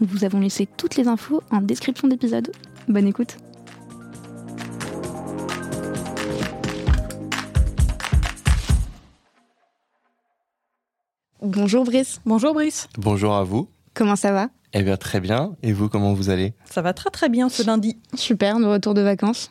Nous vous avons laissé toutes les infos en description d'épisode. Bonne écoute Bonjour Brice. Bonjour Brice. Bonjour à vous. Comment ça va? Eh bien très bien. Et vous, comment vous allez? Ça va très très bien ce lundi. Super, de retour de vacances.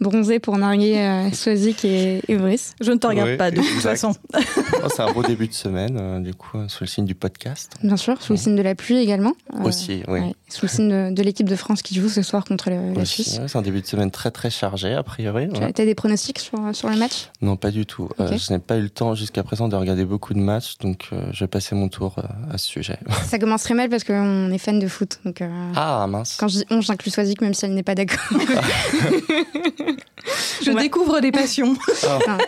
Bronzé pour narguer euh, Swazik et, Brice. Je ne te regarde pas de toute façon. oh, c'est un beau début de semaine, euh, du coup, sous le signe du podcast. Bien sûr, sous le signe de la pluie également. Euh, Aussi, oui. sous le signe de, l'équipe de France qui joue ce soir contre la Suisse. c'est un début de semaine très très chargé, a priori. Tu as, des pronostics sur, sur le match? Non, pas du tout. je n'ai pas eu le temps jusqu'à présent de regarder beaucoup de matchs, donc je vais passer mon tour à ce sujet. Ça commencerait mal parce qu'on est fan de foot. Donc, ah, mince. Quand je dis on, j'inclus Swazik, même si elle n'est pas d'accord. Je découvre des passions. Ah.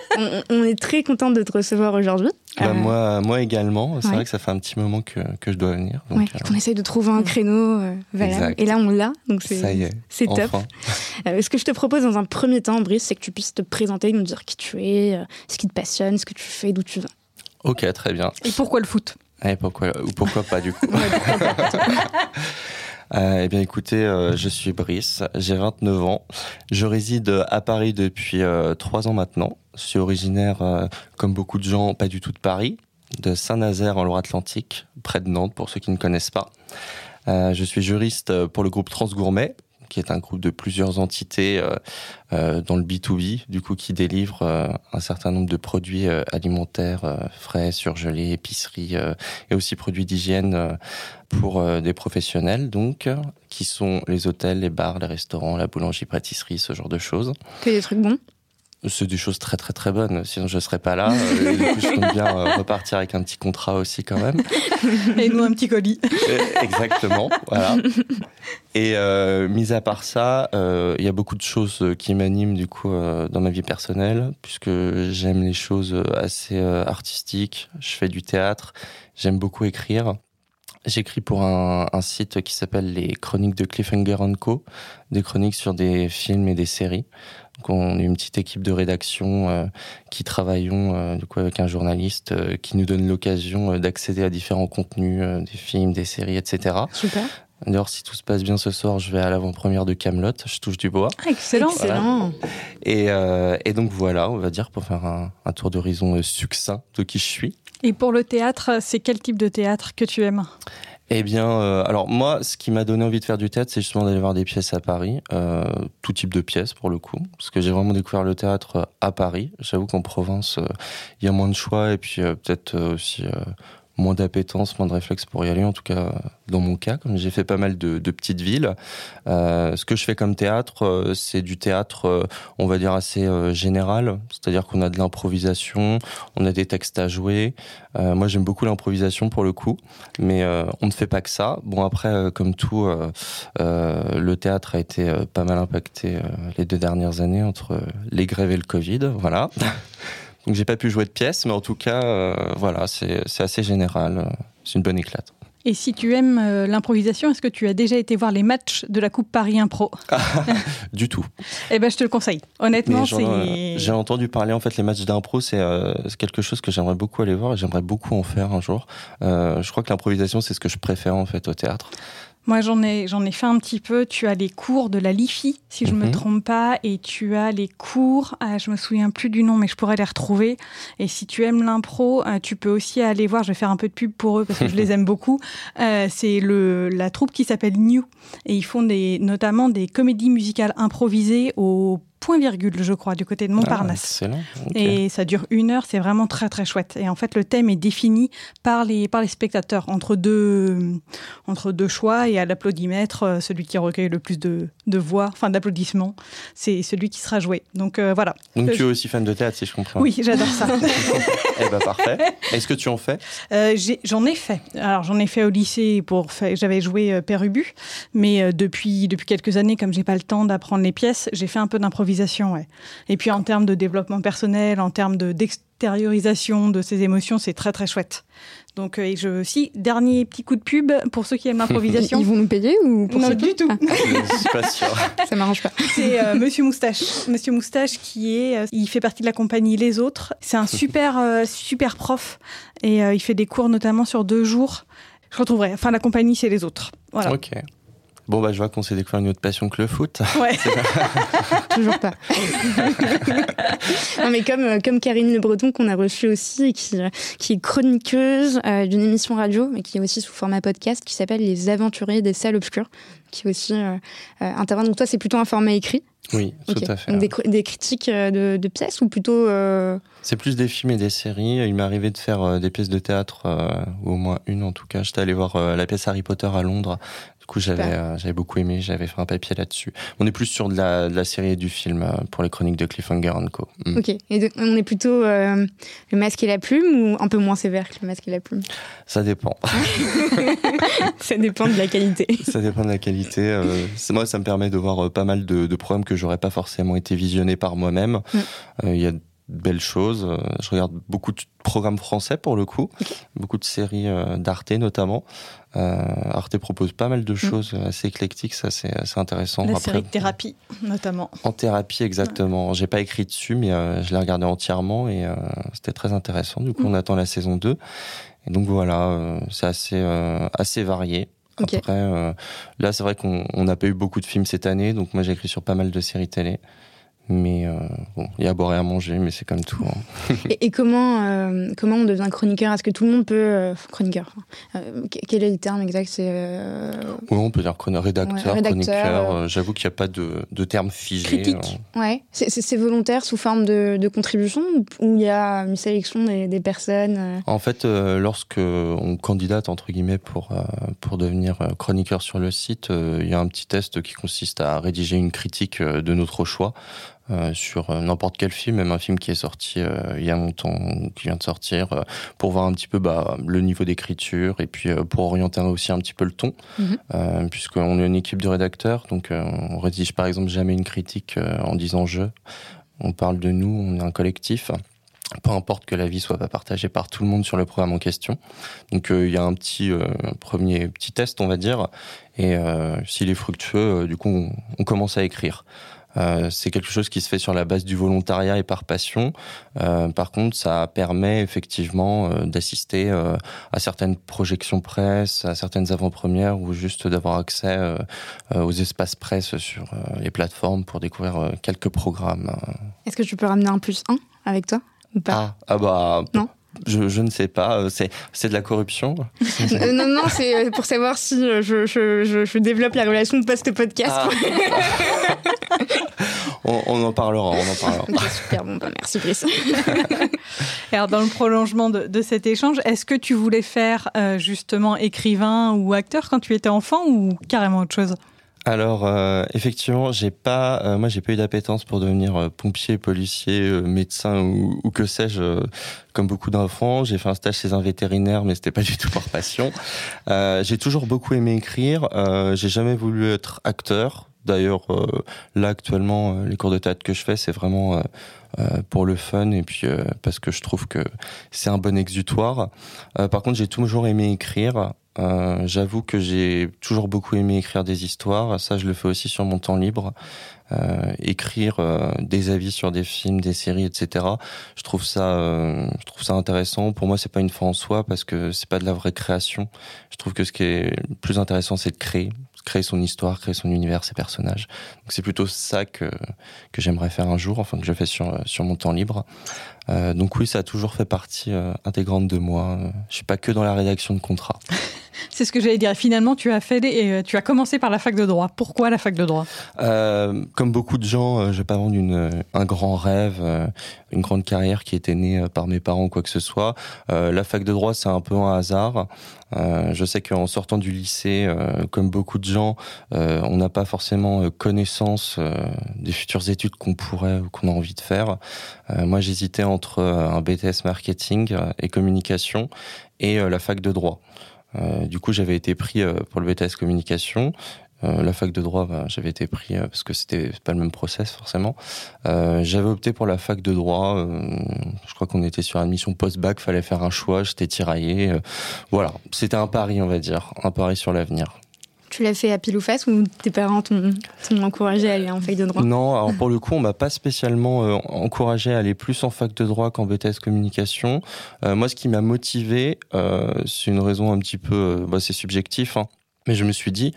on, est très contente de te recevoir aujourd'hui. Bah, euh, moi, moi également. C'est vrai que ça fait un petit moment que, que je dois venir. Donc, euh, On essaye de trouver un créneau euh, Et là, on l'a. Donc c'est, c'est top. ce que je te propose dans un premier temps, Brice, c'est que tu puisses te présenter, nous dire qui tu es, ce qui te passionne, ce que tu fais, d'où tu viens. Ok, très bien. Et pourquoi le foot? Et pourquoi, ou pourquoi pas du coup Euh, eh bien, écoutez, euh, je suis Brice, j'ai 29 ans. Je réside à Paris depuis euh, trois ans maintenant. Je suis originaire, comme beaucoup de gens, pas du tout de Paris, de Saint-Nazaire en Loire-Atlantique, près de Nantes, pour ceux qui ne connaissent pas. je suis juriste pour le groupe Transgourmet, qui est un groupe de plusieurs entités euh, euh, dans le B2B, du coup qui délivre euh, un certain nombre de produits alimentaires frais, surgelés, épiceries et aussi produits d'hygiène pour des professionnels, donc qui sont les hôtels, les bars, les restaurants, la boulangerie, pâtisserie, ce genre de choses. Que des trucs bons c'est des choses très très très bonnes, sinon je serais pas là. Euh, du coup, je compte bien euh, repartir avec un petit contrat aussi quand même. Et nous un petit colis. Euh, exactement, voilà. Et euh, mis à part ça, il y a beaucoup de choses qui m'animent du coup dans ma vie personnelle, puisque j'aime les choses assez artistiques. Je fais du théâtre, j'aime beaucoup écrire. J'écris pour un, un, site qui s'appelle les Chroniques de Cliffhanger Co, des chroniques sur des films et des séries. Donc on est une petite équipe de rédaction euh, qui travaillons euh, du coup avec un journaliste euh, qui nous donne l'occasion d'accéder à différents contenus, des films, des séries, etc. Super. D'ailleurs, si tout se passe bien ce soir, je vais à l'avant-première de Camelot. Je touche du bois. Ah, excellent, excellent. Et, et, donc voilà, on va dire pour faire un, un tour d'horizon succinct de qui je suis. Et pour le théâtre, c'est quel type de théâtre que tu aimes? Eh bien, euh, alors moi, ce qui m'a donné envie de faire du théâtre, c'est justement d'aller voir des pièces à Paris, euh, tout type de pièces pour le coup, parce que j'ai vraiment découvert le théâtre à Paris. J'avoue qu'en province, euh, il y a moins de choix et puis peut-être aussi moins d'appétence, moins de réflexe pour y aller, en tout cas dans mon cas, comme j'ai fait pas mal de, petites villes. Euh, ce que je fais comme théâtre, euh, c'est du théâtre, euh, on va dire, assez général, c'est-à-dire qu'on a de l'improvisation, on a des textes à jouer. moi, j'aime beaucoup l'improvisation pour le coup, mais on ne fait pas que ça. Bon, après, comme tout, le théâtre a été pas mal impacté les deux dernières années entre les grèves et le Covid, voilà. Donc j'ai pas pu jouer de pièces, mais en tout cas, euh, voilà, c'est assez général. C'est une bonne éclate. Et si tu aimes euh, l'improvisation, est-ce que tu as déjà été voir les matchs de la Coupe Paris Impro Du tout. Eh ben, je te le conseille. Honnêtement, c'est. J'ai entendu parler en fait les matchs d'impro, c'est quelque chose que j'aimerais beaucoup aller voir et j'aimerais beaucoup en faire un jour. je crois que l'improvisation, c'est ce que je préfère en fait au théâtre. Moi, j'en ai, j'en ai fait un petit peu. Tu as les cours de la LIFI, si je ne me mhm. trompe pas, et tu as les cours, ah, je me souviens plus du nom, mais je pourrais les retrouver. Et si tu aimes l'impro, euh, tu peux aussi aller voir, je vais faire un peu de pub pour eux parce que je les aime beaucoup. Euh, c'est le, la troupe qui s'appelle New. Et ils font des, notamment des comédies musicales improvisées au point virgule, je crois, du côté de Montparnasse. Ah, Et ça dure une heure, c'est vraiment très très chouette. Et en fait, le thème est défini par les, par les spectateurs entre deux, entre deux choix et à l'applaudimètre, euh, celui qui recueille le plus de, de voix, enfin d'applaudissements, c'est celui qui sera joué. Donc euh, voilà. Donc tu es aussi fan de théâtre, si je comprends. Oui, j'adore ça. eh ben parfait. Est-ce que tu en fais? Euh, J'en ai, fait. Alors j'en ai fait au lycée pour j'avais joué Père Ubu, mais depuis depuis quelques années, comme j'ai pas le temps d'apprendre les pièces, j'ai fait un peu d'improvisation et puis en termes de développement personnel, en termes de d'extériorisation de ses émotions, c'est très très chouette. Donc, euh, je aussi dernier petit coup de pub pour ceux qui aiment l'improvisation. Ils vont nous payer ou pour Non, du tout. Ah. Je suis pas sûr. Ça m'arrange pas. C'est euh, Monsieur Moustache. Monsieur Moustache qui est, euh, il fait partie de la compagnie Les Autres. C'est un super super prof et il fait des cours notamment sur deux jours. Je retrouverai. Enfin, la compagnie c'est Les Autres. Voilà. Ok. Bon, bah, je vois qu'on s'est découvert une autre passion que le foot. Ouais. Toujours pas. non, mais comme, euh, comme Karine Le Breton, qu'on a reçue aussi, qui, euh, qui est chroniqueuse euh, d'une émission radio, mais qui est aussi sous format podcast, qui s'appelle Les Aventuriers des Salles Obscures, qui est aussi euh, intervient. Donc, toi, c'est plutôt un format écrit oui, tout à fait. Donc des, des critiques de, de, pièces ou plutôt C'est plus des films et des séries. Il m'est arrivé de faire des pièces de théâtre, ou au moins une en tout cas. J'étais allé voir la pièce Harry Potter à Londres coup, j'avais euh, j'avais beaucoup aimé, j'avais fait un papier là-dessus. On est plus sur de la, de la série et du film euh, pour les chroniques de Cliffhanger Co. Mm. Ok, et on est plutôt euh, le masque et la plume ou un peu moins sévère que le masque et la plume? Ça dépend. ça dépend de la qualité. Ça dépend de la qualité. moi, ça me permet de voir pas mal de, de programmes que j'aurais pas forcément été visionné par moi-même. Mm. Il y a belles choses. Je regarde beaucoup de programmes français pour le coup, beaucoup de séries d'Arte notamment. Euh, Arte propose pas mal de mm. choses assez éclectiques, ça c'est assez intéressant. La série de thérapie notamment. En thérapie exactement. J'ai pas écrit dessus, mais euh, je l'ai regardé entièrement et euh, c'était très intéressant. Du coup, on mm. attend la saison 2. Et donc voilà, c'est assez assez varié. Après, là, c'est vrai qu'on n'a pas eu beaucoup de films cette année, donc moi j'ai écrit sur pas mal de séries télé. Mais euh, bon, il y a à boire et à manger, mais c'est comme tout. Hein. et, comment, euh, comment on devient chroniqueur? Est-ce que tout le monde peut. Euh, chroniqueur Quel est le terme exact? C'est, Oui, on peut dire rédacteur, chroniqueur. J'avoue qu'il n'y a pas de, de terme figé. Critique. Ouais. C'est, volontaire sous forme de, de contribution ou il y a une sélection des, des personnes En fait, lorsque on candidate, entre guillemets, pour, pour devenir chroniqueur sur le site, il y a un petit test qui consiste à rédiger une critique de notre choix. Euh, sur euh, n'importe quel film, même un film qui est sorti euh, il y a longtemps, qui vient de sortir, pour voir un petit peu bah, le niveau d'écriture et puis pour orienter aussi un petit peu le ton, mhm. puisqu'on est une équipe de rédacteurs, donc on rédige par exemple jamais une critique en disant je. On parle de nous, on est un collectif peu importe que la vie soit pas partagée par tout le monde sur le programme en question. Donc il y a un petit premier petit test, on va dire, et s'il est fructueux, du coup on, on, commence à écrire. Euh, c'est quelque chose qui se fait sur la base du volontariat et par passion. Euh, par contre, ça permet effectivement euh, d'assister à certaines projections presse, à certaines avant-premières ou juste d'avoir accès aux espaces presse sur les plateformes pour découvrir quelques programmes. Est-ce que tu peux ramener un plus 1 avec toi ou pas? Ah, ah bah non? Je, je, ne sais pas, c'est, c'est de la corruption Non, non, c'est pour savoir si je, je, je développe la relation post-podcast. Ah. on, en parlera, on en parlera. super, bon, bah, merci Brice. Alors, dans le prolongement de, cet échange, est-ce que tu voulais faire euh, justement écrivain ou acteur quand tu étais enfant ou carrément autre chose? Alors euh, effectivement, j'ai pas, euh, moi j'ai pas eu d'appétence pour devenir pompier, policier, médecin ou, que sais-je, comme beaucoup d'enfants. J'ai fait un stage chez un vétérinaire, mais c'était pas du tout par passion. j'ai toujours beaucoup aimé écrire. j'ai jamais voulu être acteur. D'ailleurs, euh, là actuellement, euh, les cours de théâtre que je fais, c'est vraiment euh, pour le fun et puis parce que je trouve que c'est un bon exutoire. par contre, j'ai toujours aimé écrire. J'avoue que j'ai toujours beaucoup aimé écrire des histoires. Ça, je le fais aussi sur mon temps libre. Euh, écrire euh, des avis sur des films, des séries, etc. Je trouve ça, euh, je trouve ça intéressant. Pour moi, c'est pas une fin en soi parce que c'est pas de la vraie création. Je trouve que ce qui est plus intéressant, c'est de créer, créer son histoire, créer son univers, ses personnages. Donc c'est plutôt ça que que j'aimerais faire un jour, enfin que je fais sur sur mon temps libre. Euh, donc oui, ça a toujours fait partie intégrante de moi. Je suis pas que dans la rédaction de contrats. C'est ce que j'allais dire. Finalement, tu as fait et euh, tu as commencé par la fac de droit. Pourquoi la fac de droit? Euh, Comme beaucoup de gens, vais pas vendre une, un grand rêve, euh, une grande carrière qui était née par mes parents ou quoi que ce soit. la fac de droit, c'est un peu un hasard. je sais qu'en sortant du lycée, comme beaucoup de gens, on n'a pas forcément connaissance des futures études qu'on pourrait ou qu'on a envie de faire. moi, j'hésitais entre un BTS marketing et communication et la fac de droit. Euh, du coup, j'avais été pris euh, pour le BTS communication. Euh, la fac de droit, bah, j'avais été pris parce que c'était pas le même process forcément. j'avais opté pour la fac de droit. je crois qu'on était sur admission post-bac, fallait faire un choix. J'étais tiraillé. voilà, c'était un pari, on va dire, un pari sur l'avenir. Tu l'as fait à pile ou face ou tes parents t'ont encouragé à aller en fac de droit? Non, alors pour le coup, on m'a pas spécialement euh, encouragé à aller plus en fac de droit qu'en BTS communication. Euh, moi, ce qui m'a motivé, euh, c'est une raison un petit peu, bah, c'est subjectif, hein, mais je me suis dit,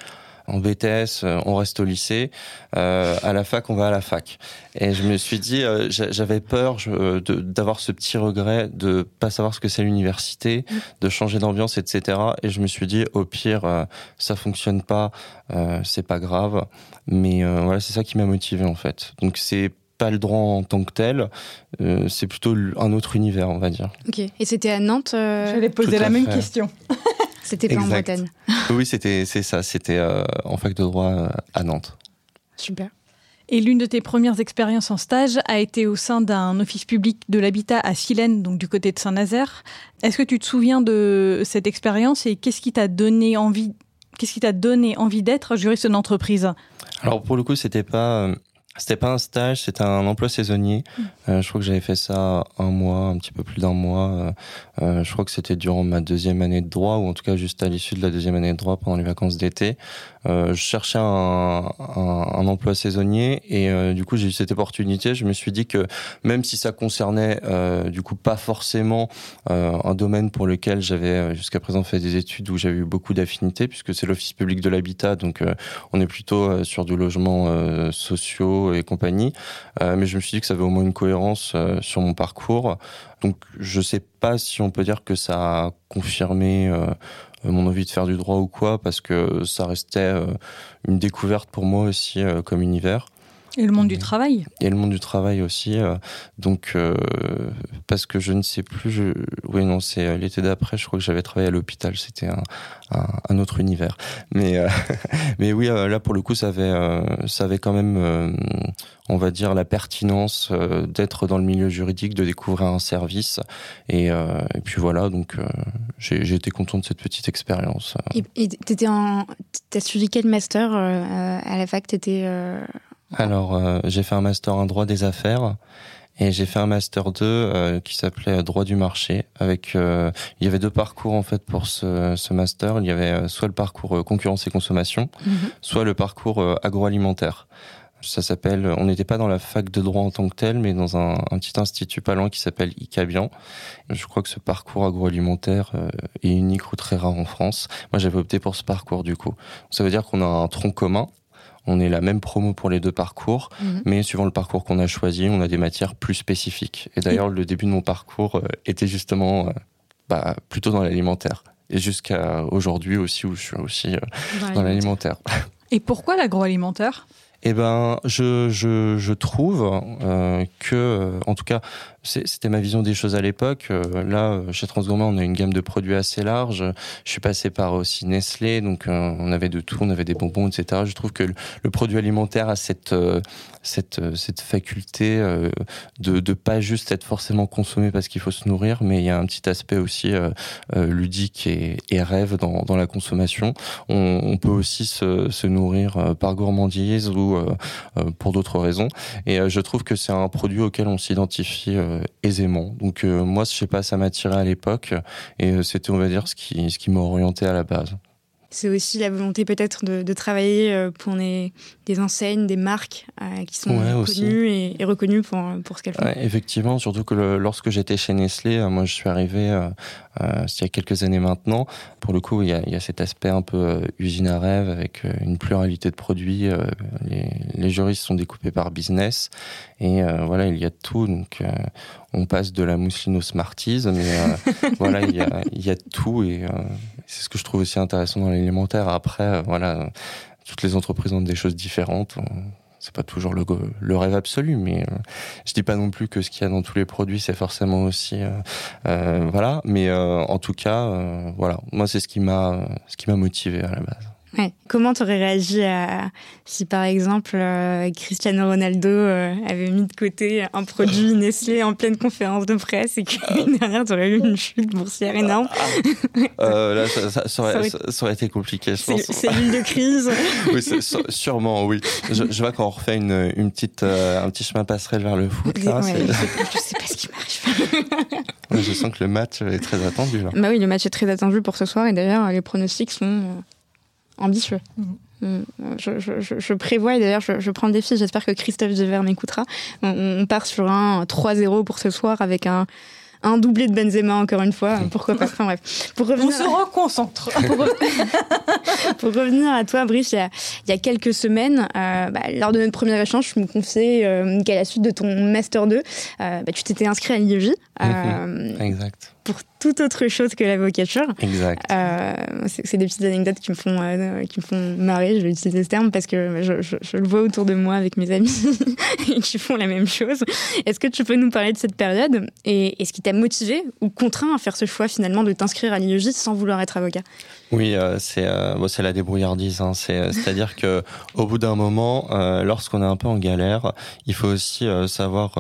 en BTS, euh, on reste au lycée. Euh, à la fac, on va à la fac. Et je me suis dit, euh, j'avais peur d'avoir ce petit regret de pas savoir ce que c'est l'université, de changer d'ambiance, etc. Et je me suis dit, au pire, ça fonctionne pas, c'est pas grave. Mais voilà, c'est ça qui m'a motivé en fait. Donc c'est pas le droit en tant que tel, c'est plutôt un autre univers, on va dire. Ok. Et c'était à Nantes. J'allais poser la même question. C'était pas en Bretagne. oui, c'était c'est ça. C'était euh, en fac de droit euh, à Nantes. Super. Et l'une de tes premières expériences en stage a été au sein d'un office public de l'habitat à Silène, donc du côté de Saint-Nazaire. Est-ce que tu te souviens de cette expérience et qu'est-ce qui t'a donné envie, qu'est-ce qui t'a donné envie d'être juriste d'entreprise? Alors pour le coup, c'était pas euh, c'était pas un stage, c'était un emploi saisonnier. Mm. Euh, je crois que j'avais fait ça un mois, un petit peu plus d'un mois. Euh, euh, je crois que c'était durant ma deuxième année de droit, ou en tout cas juste à l'issue de la deuxième année de droit pendant les vacances d'été. je cherchais un, un, un, emploi saisonnier et du coup j'ai eu cette opportunité. Je me suis dit que même si ça concernait du coup pas forcément un domaine pour lequel j'avais jusqu'à présent fait des études où j'avais eu beaucoup d'affinités, puisque c'est l'office public de l'habitat, donc on est plutôt sur du logement sociaux et compagnie. Euh, mais je me suis dit que ça avait au moins une cohérence euh, sur mon parcours. Donc je sais pas si on peut dire que ça a confirmé euh, mon envie de faire du droit ou quoi, parce que ça restait une découverte pour moi aussi comme univers. Et le monde du travail Et le monde du travail aussi. Euh, donc, euh, parce que je ne sais plus. Je... Oui, non, c'est euh, l'été d'après. Je crois que j'avais travaillé à l'hôpital. C'était un, un, un, autre univers. Mais, mais oui, là pour le coup, ça avait, ça avait quand même, on va dire, la pertinence d'être dans le milieu juridique, de découvrir un service. Et, et puis voilà. Donc, j'ai été content de cette petite expérience. Et t'étais en, t'as suivi quel master à la fac? T'étais alors, euh, j'ai fait un master en droit des affaires et j'ai fait un master 2 euh, qui s'appelait droit du marché. Avec, euh, il y avait deux parcours en fait pour ce, ce master. Il y avait soit le parcours concurrence et consommation, mhm. soit le parcours agroalimentaire. Ça s'appelle, on n'était pas dans la fac de droit en tant que tel, mais dans un, un petit institut pas loin qui s'appelle ICABIAN. Je crois que ce parcours agroalimentaire est unique ou très rare en France. Moi, j'avais opté pour ce parcours du coup. Ça veut dire qu'on a un tronc commun on est la même promo pour les deux parcours, mhm. mais suivant le parcours qu'on a choisi, on a des matières plus spécifiques. Et d'ailleurs, le début de mon parcours euh, était justement euh, bah, plutôt dans l'alimentaire. Et jusqu'à aujourd'hui aussi, où je suis aussi euh, dans l'alimentaire. Et pourquoi l'agroalimentaire? Eh ben, je, je, trouve euh, que, en tout cas, c'était ma vision des choses à l'époque. Euh, là, chez Transgourmet, on a une gamme de produits assez large. Je suis passé par aussi Nestlé, donc euh, on avait de tout, on avait des bonbons, etc. Je trouve que le, produit alimentaire a cette euh, cette cette faculté de de pas juste être forcément consommé parce qu'il faut se nourrir, mais il y a un petit aspect aussi ludique et, et, rêve dans dans la consommation. On, on peut aussi se, se nourrir par gourmandise ou coup pour d'autres raisons. Et je trouve que c'est un produit auquel on s'identifie aisément. Donc moi, je sais pas, ça m'a attiré à l'époque et c'était, on va dire, ce qui, ce qui m'a orienté à la base. C'est aussi la volonté peut-être de, travailler euh, pour des, enseignes, des marques euh, qui sont connues et, reconnues pour, pour ce qu'elles font. effectivement, surtout que lorsque j'étais chez Nestlé, euh, moi je suis arrivé il y a quelques années maintenant. Pour le coup, il y a, cet aspect un peu usine à rêve avec une pluralité de produits. Les, les juristes sont découpés par business et voilà, il y a tout. Donc on passe de la mousseline aux Smarties, mais voilà, il y, a, il y a tout et c'est ce que je trouve aussi intéressant dans l'alimentaire. Après, euh, voilà, toutes les entreprises ont des choses différentes. C'est pas toujours le, le, rêve absolu, mais euh, je dis pas non plus que ce qu'il y a dans tous les produits, c'est forcément aussi, euh, voilà. Mais en tout cas, voilà, moi c'est ce qui m'a, ce qui m'a motivé à la base. Comment tu aurais réagi à, si par exemple euh, Cristiano Ronaldo euh, avait mis de côté un produit Nestlé en pleine conférence de presse et que derrière tu aurais eu une chute boursière énorme? Euh, Là, ça, aurait, été compliqué, je pense. C'est l'île de crise. oui, sûrement, oui. Je, vois qu'on refait une, une petite, un petit chemin passerelle vers le foot. Là, je, sais, sais pas ce qui m'arrive. je sens que le match est très attendu. Là. Bah oui, le match est très attendu pour ce soir et d'ailleurs les pronostics sont ambitieux. Mhm. Mm. Je, prévois, et d'ailleurs je, prends le défi, j'espère que Christophe Giver m'écoutera. On, part sur un 3-0 pour ce soir avec un, un doublé de Benzema encore une fois, pourquoi pas. Enfin bref. Pour revenir On se reconcentre. pour, revenir à toi, Brice, il y a, quelques semaines, euh, bah, lors de notre premier échange, je me confiais euh, qu'à la suite de ton Master 2, euh, bah, tu t'étais inscrit à l'IEJ. exact pour toute autre chose que l'avocature. Exact. Euh, c'est des petites anecdotes qui me font, euh, qui me font marrer, je vais utiliser ce terme, parce que je, je, le vois autour de moi avec mes amis qui font la même chose. Est-ce que tu peux nous parler de cette période et, et ce qui t'a motivé ou contraint à faire ce choix finalement de t'inscrire à l'IEJ sans vouloir être avocat? Oui, euh, c'est euh, la débrouillardise. Hein. Euh, c'est à dire que au bout d'un moment, lorsqu'on est un peu en galère, il faut aussi savoir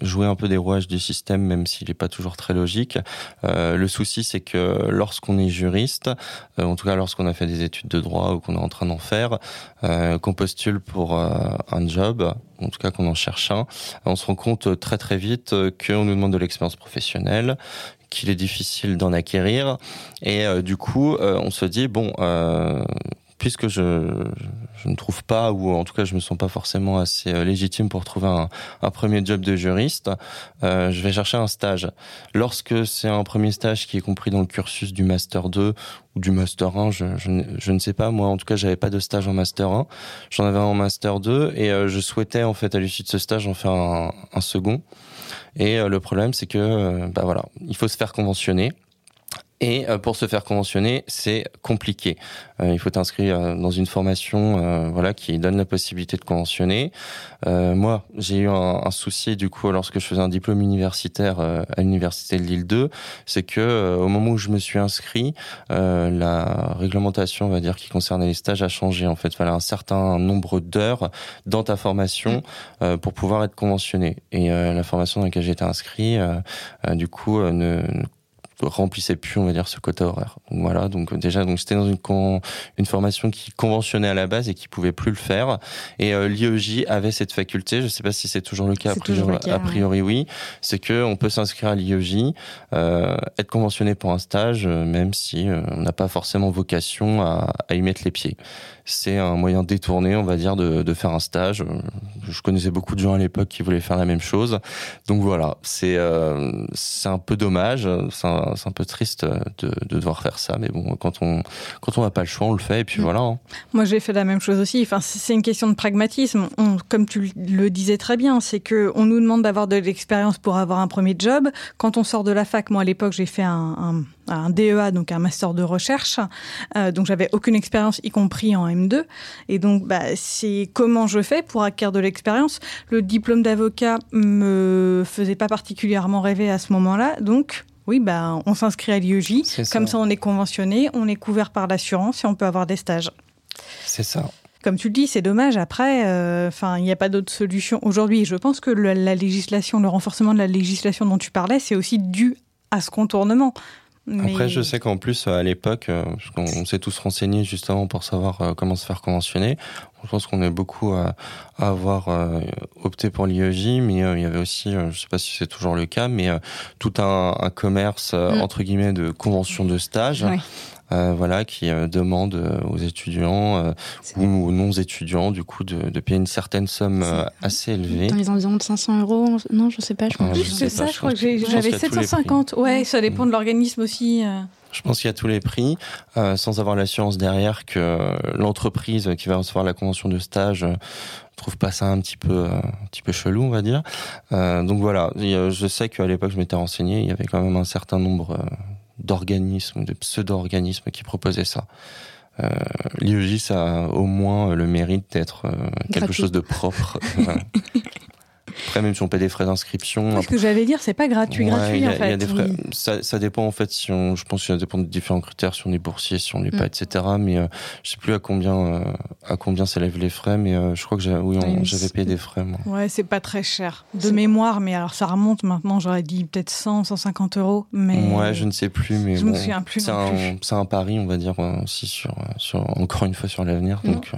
jouer un peu des rouages du système, même s'il n'est pas toujours très logique. le souci, c'est que lorsqu'on est juriste, en tout cas lorsqu'on a fait des études de droit ou qu'on est en train d'en faire, qu'on postule pour un job, en tout cas qu'on en cherche un, on se rend compte très très vite qu'on nous demande de l'expérience professionnelle, qu'il est difficile d'en acquérir. Et euh, du coup, euh, on se dit, bon, euh, puisque je, je, ne trouve pas, ou en tout cas je me sens pas forcément assez légitime pour trouver un, un premier job de juriste, je vais chercher un stage. Lorsque c'est un premier stage qui est compris dans le cursus du Master 2 ou du Master 1, je, je, ne sais pas, moi en tout cas j'avais pas de stage en Master 1, j'en avais un en Master 2 et je souhaitais en fait à l'issue de ce stage en faire un second. Et euh, le problème, c'est que, euh, bah voilà, il faut se faire conventionner. Et euh, pour se faire conventionner, c'est compliqué. il faut t'inscrire dans une formation, voilà, qui donne la possibilité de conventionner. moi, j'ai eu un, souci du coup lorsque je faisais un diplôme universitaire à l'université de Lille 2, c'est que au moment où je me suis inscrit, la réglementation, on va dire, qui concernait les stages a changé. En fait, il fallait un certain nombre d'heures dans ta formation pour pouvoir être conventionné. Et la formation dans laquelle j'étais inscrit, du coup, ne remplissait plus, on va dire, ce quota horaire. Donc voilà, donc déjà, donc c'était dans une une formation qui conventionnait à la base et qui pouvait plus le faire. Et euh, l'IEJ avait cette faculté, je sais pas si c'est toujours le cas, a priori, a priori oui, c'est que on peut s'inscrire à l'IEJ, euh, être conventionné pour un stage, euh, même si euh, on n'a pas forcément vocation à, à y mettre les pieds c'est un moyen détourné, on va dire, de, de, faire un stage. Je connaissais beaucoup de gens à l'époque qui voulaient faire la même chose. Donc voilà, c'est euh, c'est un peu dommage, c'est un, un, peu triste de, de, devoir faire ça, mais bon, quand on quand on n'a pas le choix, on le fait et puis mm. voilà. Hein. Moi, j'ai fait la même chose aussi. Enfin, c'est une question de pragmatisme. On, comme tu le disais très bien, c'est que on nous demande d'avoir de l'expérience pour avoir un premier job. Quand on sort de la fac, moi à l'époque, j'ai fait un, un un DEA, donc un master de recherche. Euh, donc j'avais aucune expérience, y compris en M2. Et donc bah, c'est comment je fais pour acquérir de l'expérience. Le diplôme d'avocat me faisait pas particulièrement rêver à ce moment-là. Donc oui, bah, on s'inscrit à l'IEJ. Comme ça, on est conventionné, on est couvert par l'assurance et on peut avoir des stages. C'est ça comme tu le dis, c'est dommage. Après, euh, enfin, il n'y a pas d'autre solution aujourd'hui. Je pense que la législation, le renforcement de la législation dont tu parlais, c'est aussi dû à ce contournement Après, je sais qu'en plus, à l'époque, on s'est tous renseignés justement pour savoir comment se faire conventionner. Je pense qu'on est beaucoup à, avoir opté pour l'IEJ, mais il y avait aussi, je ne sais pas si c'est toujours le cas, mais tout un, commerce, mm. entre guillemets, de convention de stage. Euh, voilà, qui euh, demande euh, aux étudiants ou aux non-étudiants, du coup, de, de, payer une certaine somme assez élevée. Dans les environs de 500 euros Non, je sais pas, je pense. Plus que ça, je crois que j'avais 750. Ouais, ça dépend de mm. l'organisme aussi. Je pense qu'il y a tous les prix, euh, sans avoir l'assurance derrière que l'entreprise qui va recevoir la convention de stage euh, trouve pas ça un petit peu, un petit peu chelou, on va dire. Euh, donc voilà, je sais qu'à l'époque je m'étais renseigné, il y avait quand même un certain nombre d'organismes, de pseudo-organismes qui proposaient ça. Euh, L'IEGIS a au moins le mérite d'être euh, quelque chose de propre. Après, même si on paie des frais d'inscription. Ce que j'allais dire, c'est pas gratuit, gratuit en fait. Y a des frais, ça, ça, dépend en fait si on, je pense que ça dépend de différents critères, si on est boursier, si on l'est pas, mm. etc. Mais euh, je sais plus à combien, euh, à combien s'élèvent les frais, mais euh, je crois que j'ai, oui, j'avais payé des frais, moi. Ouais, c'est pas très cher. De mémoire, mais alors ça remonte maintenant, j'aurais dit peut-être 100, 150 euros, mais. Ouais, je ne sais plus, mais. Je me souviens plus. C'est un, c'est un pari, on va dire, aussi sur, sur, encore une fois sur l'avenir, donc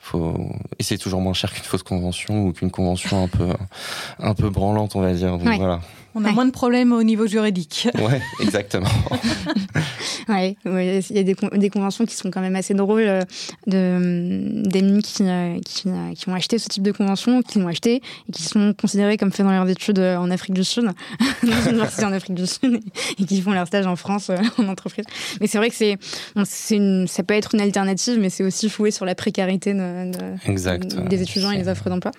faut et c'est toujours moins cher qu'une fausse convention ou qu'une convention un peu un peu branlante on va dire. Donc voilà on a moins de problèmes au niveau juridique. Ouais, exactement. ouais, il y a des, des, conventions qui sont quand même assez drôles euh, de d'amis qui, euh, qui, euh, qui, ont acheté ce type de convention, qui l'ont acheté et qui sont considérés comme faisant leurs études en Afrique du Sud, dans une université en Afrique du Sud, et qui font leur stage en France en entreprise. Mais c'est vrai que c'est, c'est ça peut être une alternative, mais c'est aussi foué sur la précarité de, des étudiants et les offres d'emploi.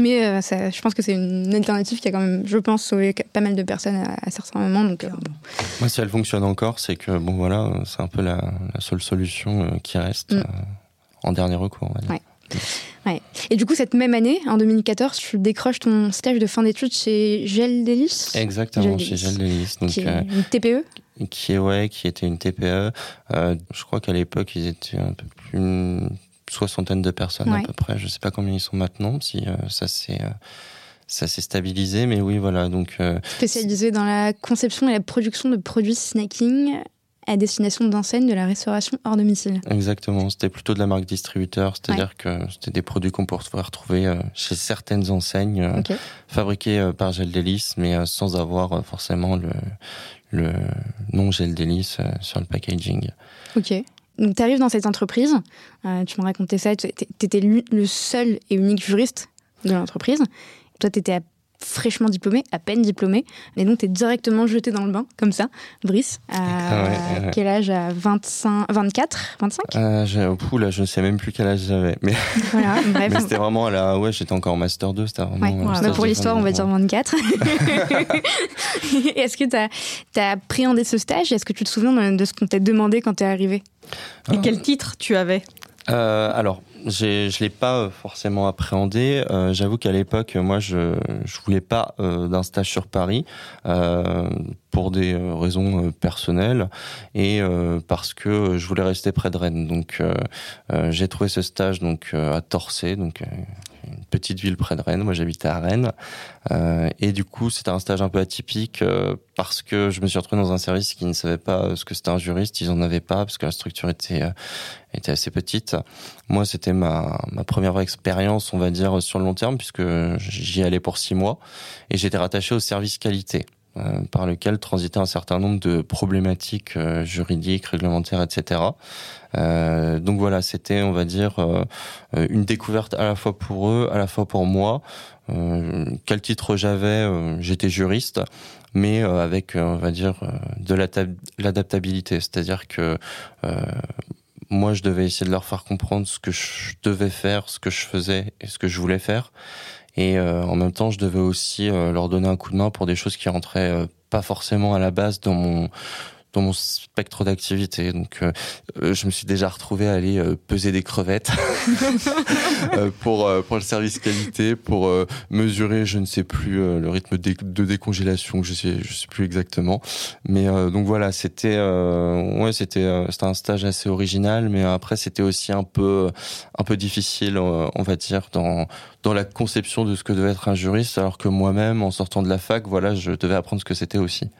Mais euh, ça, je pense que c'est une alternative qui a quand même, je pense, sauvé pas mal de personnes à, certains moments. Donc, euh, Moi, si elle fonctionne encore, c'est que bon, voilà, c'est un peu la, la seule solution euh, qui reste mm. en dernier recours. Ouais. Ouais. Et du coup, cette même année, en 2014, tu décroches ton stage de fin d'études chez Gel Delis? Exactement, chez Gel Delis. Donc, qui est une TPE qui est ouais, qui était une TPE. je crois qu'à l'époque, ils étaient un peu plus soixantaine de personnes à peu près. Je sais pas combien ils sont maintenant, si euh, ça s'est euh, ça s'est stabilisé, mais oui, voilà. Donc euh, spécialisé dans la conception et la production de produits snacking à destination d'enseignes de la restauration hors domicile. Exactement, c'était plutôt de la marque distributeur, c'est-à-dire que c'était des produits qu'on pourrait retrouver chez certaines enseignes fabriqués par Gel Délice, mais sans avoir forcément le, le nom Gel Délice sur le packaging. Ok. Donc, tu arrives dans cette entreprise, euh, tu me racontais ça, tu étais le seul et unique juriste de l'entreprise. Toi, tu étais fraîchement diplômé, à peine diplômé, et donc tu es directement jeté dans le bain, comme ça, Brice. À ah quel âge À 25, 24 25 euh, là, Je ne sais même plus quel âge j'avais. Mais, voilà, bref. mais c'était vraiment là, ouais, j'étais encore en Master 2, c'était vraiment. Ouais. Bah, pour l'histoire, on va dire 24. Est-ce que tu as, as, appréhendé ce stage? Est-ce que tu te souviens de ce qu'on t'a demandé quand tu es arrivé Et quel titre tu avais? Euh, alors, je l'ai pas forcément appréhendé. Euh, J'avoue qu'à l'époque, moi, je ne voulais pas euh, d'un stage sur Paris euh, pour des euh, raisons personnelles et parce que je voulais rester près de Rennes. Donc, j'ai trouvé ce stage donc à Torcé, donc une petite ville près de Rennes. Moi, j'habitais à Rennes. Euh, et du coup, c'était un stage un peu atypique euh, parce que je me suis retrouvé dans un service qui ne savait pas ce que c'était un juriste. Ils en avaient pas parce que la structure était euh, était assez petite. Moi, c'était ma, ma première expérience, on va dire, sur le long terme puisque j'y allais pour six mois et j'étais rattaché au service qualité. Euh, par lequel transitaient un certain nombre de problématiques euh, juridiques, réglementaires, etc. Euh, donc voilà, c'était, on va dire, une découverte à la fois pour eux, à la fois pour moi. quel titre j'avais J'étais juriste, mais avec, on va dire, de l'adaptabilité. C'est-à-dire que moi, je devais essayer de leur faire comprendre ce que je devais faire, ce que je faisais et ce que je voulais faire. Et euh, en même temps, je devais aussi euh, leur donner un coup de main pour des choses qui rentraient euh, pas forcément à la base dans mon dans mon spectre d'activité. Donc, euh, euh, je me suis déjà retrouvé à aller euh, peser des crevettes pour pour le service qualité, pour mesurer, je ne sais plus le rythme de décongélation, je sais je sais plus exactement. Mais donc voilà, c'était ouais, c'était c'était un stage assez original, mais après c'était aussi un peu un peu difficile, on va dire, dans dans la conception de ce que devait être un juriste, alors que moi-même, en sortant de la fac, voilà, je devais apprendre ce que c'était aussi.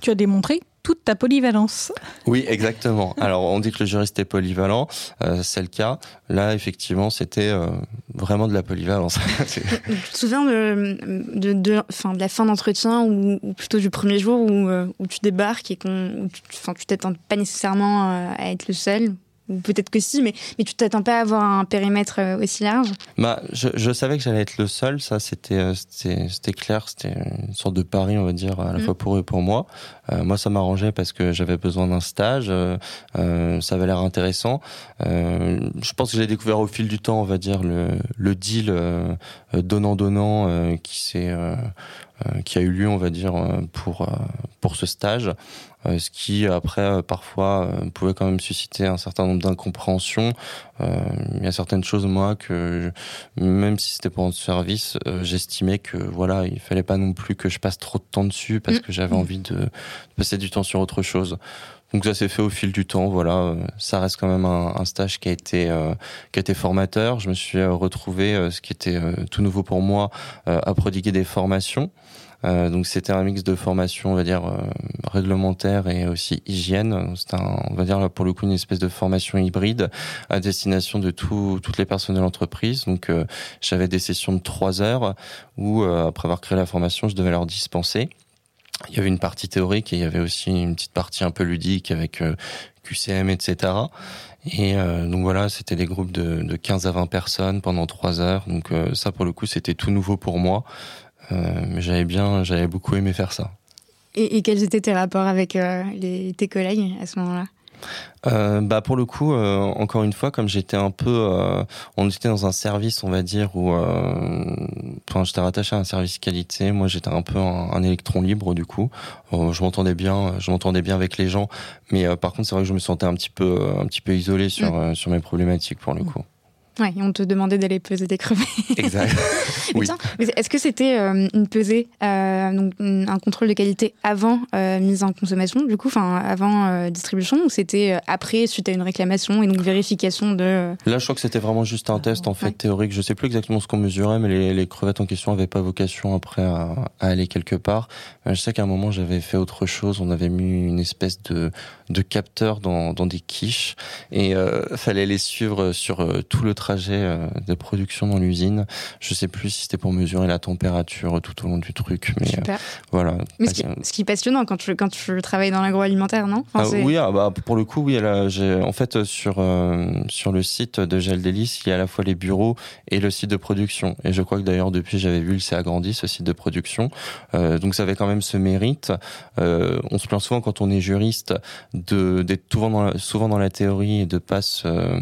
Tu as démontré toute ta polyvalence. Oui, exactement. Alors, on dit que le juriste est polyvalent, euh, c'est le cas. Là, effectivement, c'était euh, vraiment de la polyvalence. tu te souviens de, de, de, fin, de la fin d'entretien ou, ou, plutôt du premier jour où, euh, où tu débarques et qu'on, tu, tu t'attends pas nécessairement à être le seul? Peut-être que si, mais, mais tu t'attends pas à avoir un périmètre euh, aussi large? Bah, je, je savais que j'allais être le seul, ça c'était euh, c'était clair, c'était une sorte de pari, on va dire, à la mm. fois pour eux et pour moi. Euh, moi, ça m'arrangeait parce que j'avais besoin d'un stage, euh, ça avait l'air intéressant. Euh, je pense que j'ai découvert au fil du temps, on va dire, le, le deal donnant-donnant qui s'est qui a eu lieu, on va dire, pour pour ce stage. Euh, ce qui après euh, parfois euh, pouvait quand même susciter un certain nombre d'incompréhensions. Il y a certaines choses moi que même si c'était pour un service, j'estimais que voilà il fallait pas non plus que je passe trop de temps dessus parce mm. que j'avais envie de, passer du temps sur autre chose. Donc ça s'est fait au fil du temps, voilà. Ça reste quand même un, un stage qui a été qui a été formateur. Je me suis retrouvé, ce qui était tout nouveau pour moi, à prodiguer des formations. Euh, donc c'était un mix de formation, on va dire euh, réglementaire et aussi hygiène. C'était on va dire pour le coup une espèce de formation hybride à destination de tout, toutes les personnes de l'entreprise. Donc euh, j'avais des sessions de trois heures où après avoir créé la formation, je devais leur dispenser. Il y avait une partie théorique et il y avait aussi une petite partie un peu ludique avec QCM, etc. Et donc voilà, c'était des groupes de, de 15 à 20 personnes pendant trois heures. Donc ça, pour le coup, c'était tout nouveau pour moi. Euh, mais j'avais bien, j'avais beaucoup aimé faire ça. Et, quels étaient tes rapports avec euh, les, tes collègues à ce moment-là? Euh, bah pour le coup, euh, encore une fois, comme j'étais un peu, euh, on était dans un service, on va dire, où, enfin, j'étais rattaché à un service qualité. Moi, j'étais un peu un, électron libre du coup. je m'entendais bien, je m'entendais bien avec les gens, mais par contre, c'est vrai que je me sentais un petit peu, un petit peu isolé sur sur mes problématiques pour le coup. Ouais, on te demandait d'aller peser des crevets. Exact. oui. Est-ce que c'était euh, une pesée, euh, donc un contrôle de qualité avant euh, mise en consommation, du coup, enfin avant distribution, ou c'était après suite à une réclamation et donc vérification de. Là, je crois que c'était vraiment juste un test en fait théorique. Je sais plus exactement ce qu'on mesurait, mais les, les, crevettes en question n'avaient pas vocation après à, à aller quelque part. je sais qu'à un moment, j'avais fait autre chose. On avait mis une espèce de de capteurs dans dans des quiches et fallait les suivre sur tout le travail euh, de production dans l'usine. Je sais plus si c'était pour mesurer la température tout au long du truc, mais euh, voilà. Mais ce, qui, est passionnant quand tu quand tu travailles dans l'agroalimentaire, non? Ah Oui, ah, bah, pour le coup, oui. en fait, sur euh, sur le site de Gel Délice, il y a à la fois les bureaux et le site de production. Et je crois que d'ailleurs depuis, j'avais vu, il s'est agrandi ce site de production. donc ça avait quand même ce mérite. on se plaint souvent quand on est juriste d'être souvent dans la, souvent dans la théorie et de pas se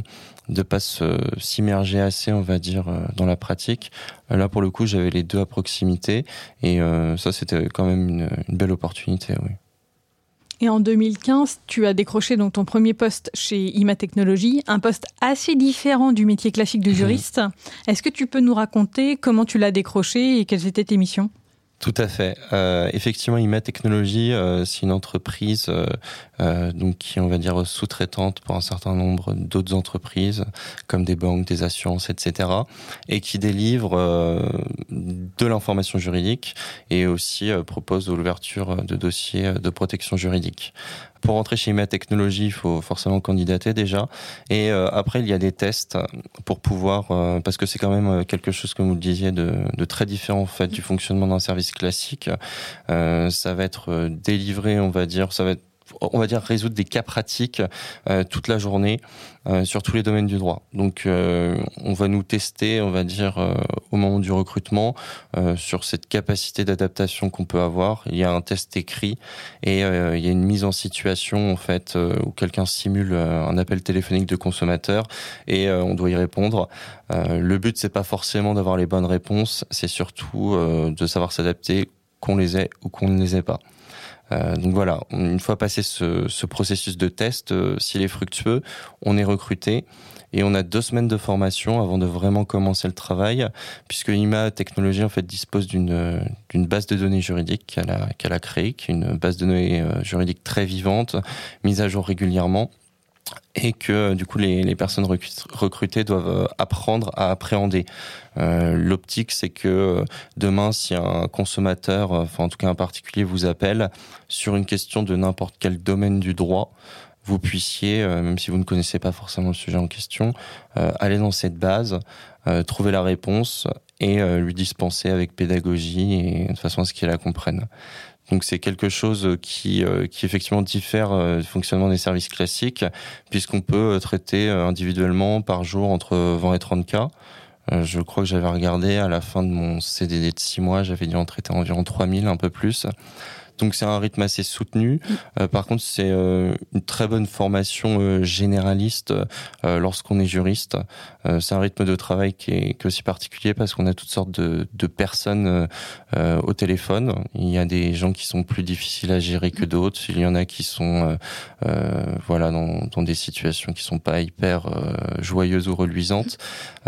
de pas s'immerger assez, on va dire, euh, dans la pratique. Là, pour le coup, j'avais les deux à proximité et euh, ça, c'était quand même une, belle opportunité, oui. Et en 2015, tu as décroché donc ton premier poste chez IMA Technologies, un poste assez différent du métier classique de juriste. Est-ce que tu peux nous raconter comment tu l'as décroché et quelles étaient tes missions? Tout à fait. Euh, effectivement, IMA Technologies, euh, c'est une entreprise euh, donc qui, on va dire, sous-traitante pour un certain nombre d'autres entreprises, comme des banques, des assurances, etc., et qui délivre de l'information juridique et aussi propose l'ouverture de dossiers de protection juridique. Pour rentrer chez IMA Technologies, il faut forcément candidater déjà. Et euh, après, il y a des tests pour pouvoir, euh, parce que c'est quand même euh, quelque chose, comme vous le disiez, de, de très différent en fait du fonctionnement d'un service classique. ça va être délivré, on va dire, ça va être on va dire résoudre des cas pratiques euh, toute la journée euh, sur tous les domaines du droit. Donc euh, on va nous tester, on va dire au moment du recrutement sur cette capacité d'adaptation qu'on peut avoir. Il y a un test écrit et il y a une mise en situation en fait où quelqu'un simule un appel téléphonique de consommateur et on doit y répondre. le but c'est pas forcément d'avoir les bonnes réponses, c'est surtout de savoir s'adapter qu'on les ait ou qu'on ne les ait pas. Euh, donc voilà, une fois passé ce, ce processus de test, euh, s'il est fructueux, on est recruté et on a deux semaines de formation avant de vraiment commencer le travail, puisque IMA Technologie en fait dispose d'une d'une base de données juridique qu'elle a qu'elle a créée, qui est une base de données euh, juridique très vivante, mise à jour régulièrement et que du coup les, personnes recrutées doivent apprendre à appréhender. L'optique, c'est que demain, si un consommateur, enfin en tout cas un particulier, vous appelle sur une question de n'importe quel domaine du droit, vous puissiez, même si vous ne connaissez pas forcément le sujet en question, aller dans cette base, trouver la réponse et lui dispenser avec pédagogie et de façon à ce qu'il la comprenne. Donc c'est quelque chose qui, euh, qui effectivement diffère euh, du fonctionnement des services classiques, puisqu'on peut euh, traiter individuellement par jour entre 20 et 30 cas. Je crois que j'avais regardé à la fin de mon CDD de 6 mois, j'avais dû en traiter environ 3000, un peu plus. Donc c'est un rythme assez soutenu. Euh, par contre, c'est euh, une très bonne formation euh, généraliste lorsqu'on est juriste. c'est un rythme de travail qui est, aussi particulier parce qu'on a toutes sortes de, de personnes au téléphone. Il y a des gens qui sont plus difficiles à gérer que d'autres. Il y en a qui sont voilà dans, dans, des situations qui sont pas hyper joyeuses ou reluisantes.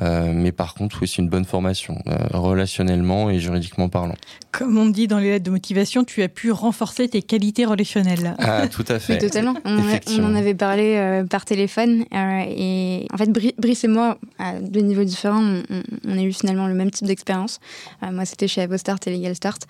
mais par contre, oui, c'est une bonne formation relationnellement et juridiquement parlant. Comme on dit dans les lettres de motivation, tu as pu renforcer tes qualités relationnelles. Ah, tout à fait. totalement. On, en avait parlé euh, par téléphone. Euh, et en fait, Brice et moi, à deux niveaux différents, on, a eu finalement le même type d'expérience. Euh, moi, c'était chez Avostart et Legal Start,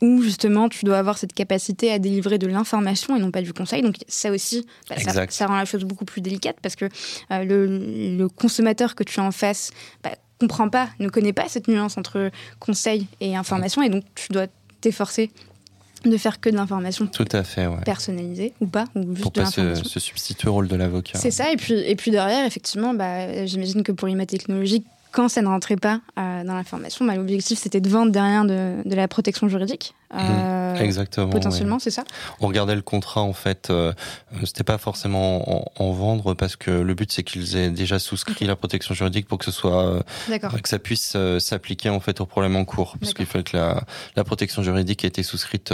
où justement, tu dois avoir cette capacité à délivrer de l'information et non pas du conseil. Donc, ça aussi, bah, ça, rend la chose beaucoup plus délicate parce que le, consommateur que tu as en face, bah, comprend pas, ne connaît pas cette nuance entre conseil et information, et donc tu dois t'efforcer de faire que de l'information tout à fait personnalisée ou pas ou juste pour de pas se, substituer au rôle de l'avocat. C'est ça et puis et puis derrière effectivement bah, j'imagine que pour l'IMA technologique quand ça ne rentrait pas euh, dans l'information, bah, l'objectif c'était de vendre derrière de, de la protection juridique. Euh, mmh. Exactement. Potentiellement, c'est ça. On regardait le contrat en fait. Euh, c'était pas forcément en, vendre parce que le but c'est qu'ils aient déjà souscrit la protection juridique pour que ce soit que ça puisse s'appliquer en fait au problème en cours. Parce qu'il faut que la, la protection juridique ait été souscrite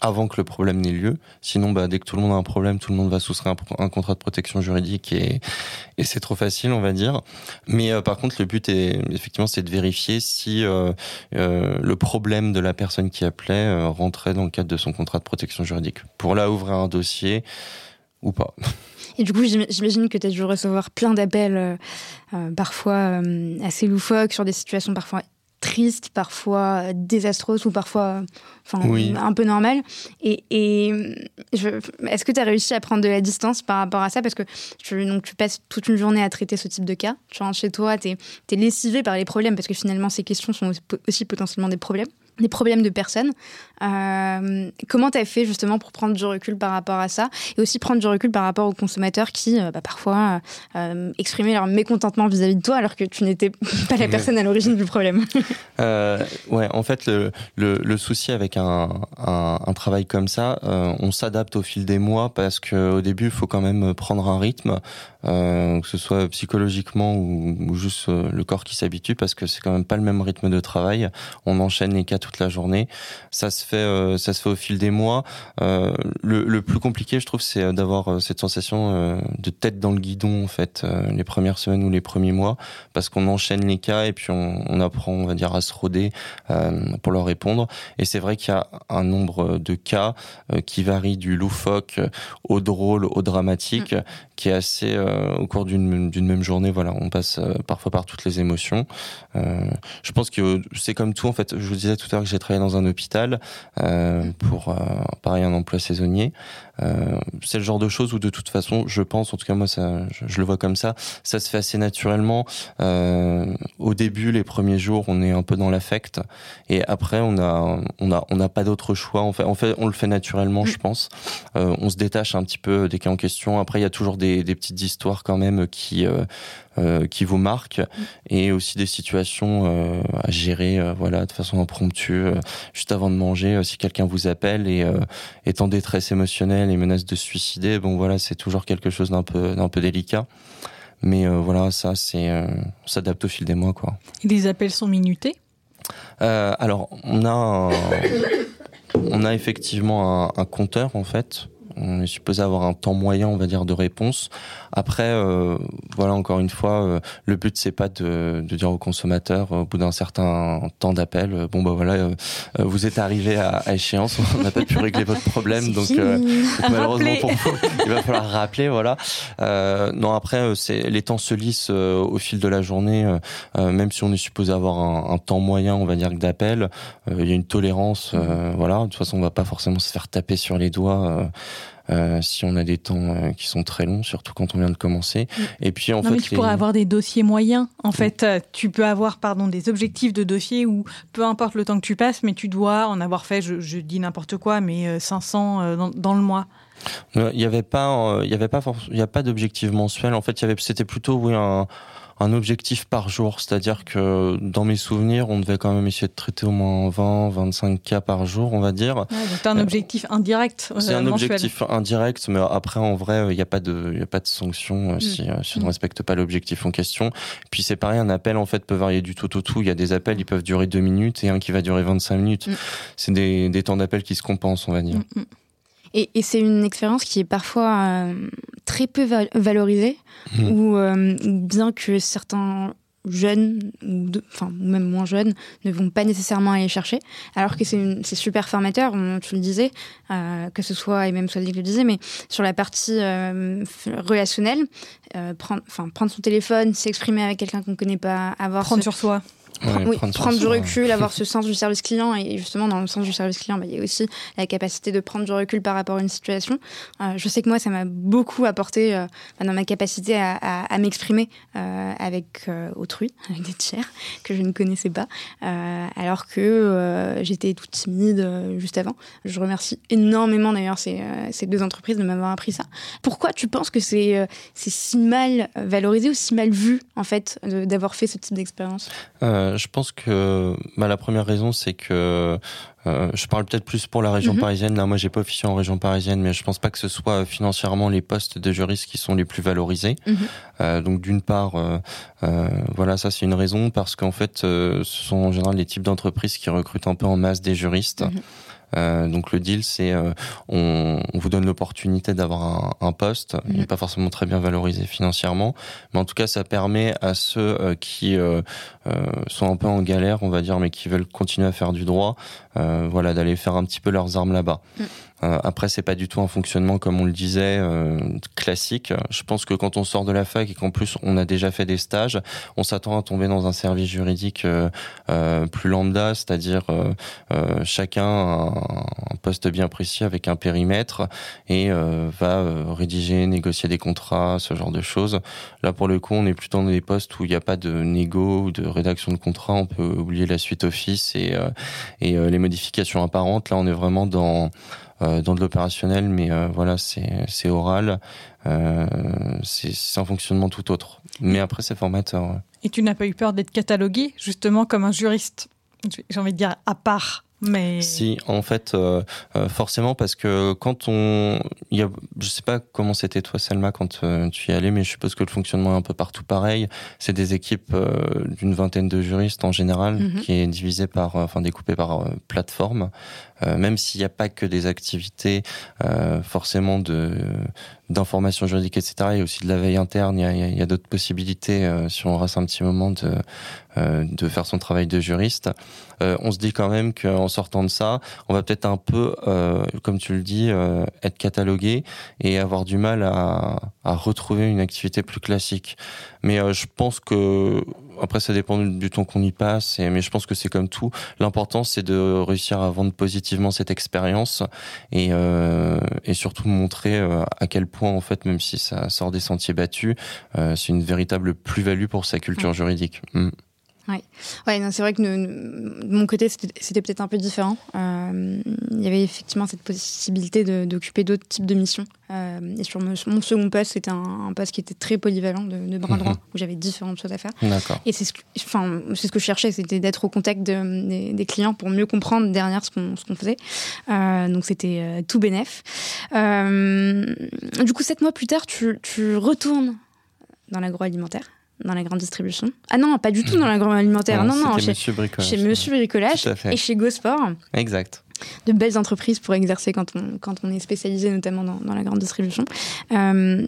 avant que le problème n'ait lieu. Sinon, bah, dès que tout le monde a un problème, tout le monde va souscrire un, contrat de protection juridique et, et c'est trop facile, on va dire. Mais euh, par contre, le but est effectivement, c'est de vérifier si euh, euh, le problème de la personne qui appelait rentrait dans le cadre de son contrat de protection juridique. Pour là ouvrir un dossier ou pas. Et du coup, j'imagine que tu as dû recevoir plein d'appels, parfois assez loufoques, sur des situations parfois triste, parfois désastreuse ou parfois enfin, un peu normale. Et, est-ce que tu as réussi à prendre de la distance par rapport à ça? Parce que tu, donc, tu passes toute une journée à traiter ce type de cas. Tu rentres chez toi, tu es, es, lessivé par les problèmes parce que finalement, ces questions sont aussi potentiellement des problèmes des problèmes de personnes. Euh, comment tu as fait justement pour prendre du recul par rapport à ça et aussi prendre du recul par rapport aux consommateurs qui euh, bah, parfois euh, exprimaient leur mécontentement vis-à-vis de toi alors que tu n'étais pas la personne à l'origine du problème? Ouais, en fait, le, le, souci avec un, un, travail comme ça, on s'adapte au fil des mois parce qu'au début, il faut quand même prendre un rythme, que ce soit psychologiquement ou, ou juste le corps qui s'habitue parce que c'est quand même pas le même rythme de travail. On enchaîne les cas toute la journée. Ça se fait, euh, ça se fait au fil des mois. Euh, le, le, plus compliqué, je trouve, c'est d'avoir euh, cette sensation de tête dans le guidon en fait les premières semaines ou les premiers mois, parce qu'on enchaîne les cas et puis on, on, apprend, on va dire, à se roder pour leur répondre. Et c'est vrai qu'il y a un nombre de cas qui varie du loufoque au drôle, au dramatique, mm. qui est assez au cours d'une même journée. Voilà, on passe parfois par toutes les émotions. je pense que c'est comme tout en fait. Je vous disais tout que j'ai travaillé dans un hôpital euh, pour euh, pareil un emploi saisonnier. Euh, c'est le genre de choses où de toute façon, je pense, en tout cas moi, ça, je, le vois comme ça, ça se fait assez naturellement. Euh, au début, les premiers jours, on est un peu dans l'affect, et après, on a, on a, on n'a pas d'autre choix. En fait, on fait, on le fait naturellement, je pense. Euh, on se détache un petit peu des cas en question. Après, il y a toujours des, des petites histoires quand même qui qui vous marquent et aussi des situations à gérer voilà de façon impromptue juste avant de manger si quelqu'un vous appelle et est en détresse émotionnelle et menace de suicider bon voilà c'est toujours quelque chose d'un peu d'un peu délicat. Mais voilà ça c'est on s'adapte au fil des mois quoi. Les appels sont minutés? Alors on a on a effectivement un, un compteur en fait on est supposé avoir un temps moyen, on va dire, de réponse. Après, euh, voilà, encore une fois, euh, le but c'est pas de, de, dire aux consommateurs au bout d'un certain temps d'appel, bon bah voilà, vous êtes arrivé à, échéance, on n'a pas pu régler votre problème, donc, malheureusement pour vous, il va falloir rappeler, voilà. non, après, c'est les temps se lissent au fil de la journée, même si on est supposé avoir un, un temps moyen, on va dire, d'appel, il y a une tolérance, voilà. De toute façon, on va pas forcément se faire taper sur les doigts. Euh, si on a des temps euh, qui sont très longs, surtout quand on vient de commencer. Mm. Et puis en fait, mais tu pourrais avoir des dossiers moyens. En fait, euh, tu peux avoir pardon des objectifs de dossier où peu importe le temps que tu passes, mais tu dois en avoir fait, je, dis n'importe quoi, mais 500 dans, dans le mois. Il n'y avait pas, il y avait pas, il y a pas d'objectif mensuel. En fait, il y avait, c'était plutôt oui un un objectif par jour, c'est-à-dire que dans mes souvenirs, on devait quand même essayer de traiter au moins 20, 25 cas par jour, on va dire. Ouais, un euh, objectif indirect. C'est un objectif indirect, mais après en vrai, il n'y a pas de, il a pas de sanction euh, mm. si, euh, si on ne mm. respecte pas l'objectif en question. Puis c'est pareil, un appel en fait peut varier du tout au tout. Il y a des appels, ils peuvent durer deux minutes et un qui va durer 25 minutes. Mm. C'est des, des temps d'appel qui se compensent, on va dire. Et, et c'est une expérience qui est parfois euh, très peu valorisée, mmh. ou euh, bien que certains jeunes, ou enfin même moins jeunes, ne vont pas nécessairement aller chercher, alors que c'est super formateur, tu le disais, euh, que ce soit, et même soit le disait, mais sur la partie euh, relationnelle, euh, prendre, prendre son téléphone, s'exprimer avec quelqu'un qu'on ne connaît pas, avoir... Prendre sur soi oui, prendre, du recul, avoir ce sens du service client. Et justement, dans le sens du service client, bah, il y a aussi la capacité de prendre du recul par rapport à une situation. Euh, je sais que moi, ça m'a beaucoup apporté euh, bah, dans ma capacité à, à, m'exprimer euh, avec autrui, avec des tiers que je ne connaissais pas, alors que j'étais toute timide juste avant. Je remercie énormément d'ailleurs ces, ces, deux entreprises de m'avoir appris ça. Pourquoi tu penses que c'est si mal valorisé ou si mal vu, en fait, d'avoir fait ce type d'expérience? Euh, je pense que bah, la première raison, c'est que euh, je parle peut-être plus pour la région mhm. parisienne. Là, moi, j'ai pas officié en région parisienne, mais je pense pas que ce soit financièrement les postes de juristes qui sont les plus valorisés. Mhm. Euh, donc, d'une part, voilà, ça c'est une raison parce qu'en fait, ce sont en général les types d'entreprises qui recrutent un peu en masse des juristes. Mhm. Euh, donc le deal, c'est euh, on, on, vous donne l'opportunité d'avoir un, un, poste, il n'est mm. pas forcément très bien valorisé financièrement, mais en tout cas ça permet à ceux euh, qui euh, sont un peu en galère, on va dire, mais qui veulent continuer à faire du droit, voilà, d'aller faire un petit peu leurs armes là-bas. Mm. Euh, après, c'est pas du tout un fonctionnement comme on le disait euh, classique. Je pense que quand on sort de la fac et qu'en plus on a déjà fait des stages, on s'attend à tomber dans un service juridique euh, euh plus lambda, c'est-à-dire euh, chacun a un poste bien précis avec un périmètre et va rédiger, négocier des contrats, ce genre de choses. Là, pour le coup, on est plutôt dans des postes où il n'y a pas de négo ou de rédaction de contrat. On peut oublier la suite office et, et les modifications apparentes. Là, on est vraiment dans euh, dans de l'opérationnel, mais euh, voilà, c'est oral. Euh, c'est un fonctionnement tout autre. Mais après, c'est formateur. Et tu n'as pas eu peur d'être catalogué, justement, comme un juriste, j'ai envie de dire, à part mais si, en fait, euh, euh, forcément, parce que quand on, y a, je sais pas comment c'était toi, Selma, quand euh, tu y allais, mais je suppose que le fonctionnement est un peu partout pareil. C'est des équipes d'une vingtaine de juristes en général, mhm. qui est divisé par, enfin découpé par plateforme. Même s'il n'y a pas que des activités forcément de d'information juridique, etc. Il y a aussi de la veille interne. Il y a, a d'autres possibilités si on reste un petit moment de de faire son travail de juriste. on se dit quand même qu'en sortant de ça, on va peut-être un peu, euh, comme tu le dis, euh, être catalogué et avoir du mal à, à retrouver une activité plus classique. Mais euh, je pense que après ça dépend du temps qu'on y passe, et, mais je pense que c'est comme tout. L'important c'est de réussir à vendre positivement cette expérience et, euh, et surtout montrer euh, à quel point en fait, même si ça sort des sentiers battus, c'est une véritable plus-value pour sa culture juridique. Mm. Ouais, ouais c'est vrai que de mon côté, c'était peut-être un peu différent. Euh, il y avait effectivement cette possibilité d'occuper d'autres types de missions. Euh, et sur mon, second poste, c'était un, poste qui était très polyvalent de, bras droit, mhm. où j'avais différentes choses à faire. Et c'est ce, que, enfin, ce que je cherchais, c'était d'être au contact de, des, clients pour mieux comprendre derrière ce qu'on faisait. Euh, donc c'était tout bénef. du coup, sept mois plus tard, tu, tu retournes dans l'agroalimentaire dans la grande distribution. Ah non, pas du tout dans l'agroalimentaire. Non, non, chez Monsieur Bricolage. Chez Monsieur Bricolage et chez Gosport. Exact. De belles entreprises pour exercer quand on, quand on est spécialisé, notamment dans, dans la grande distribution. Euh,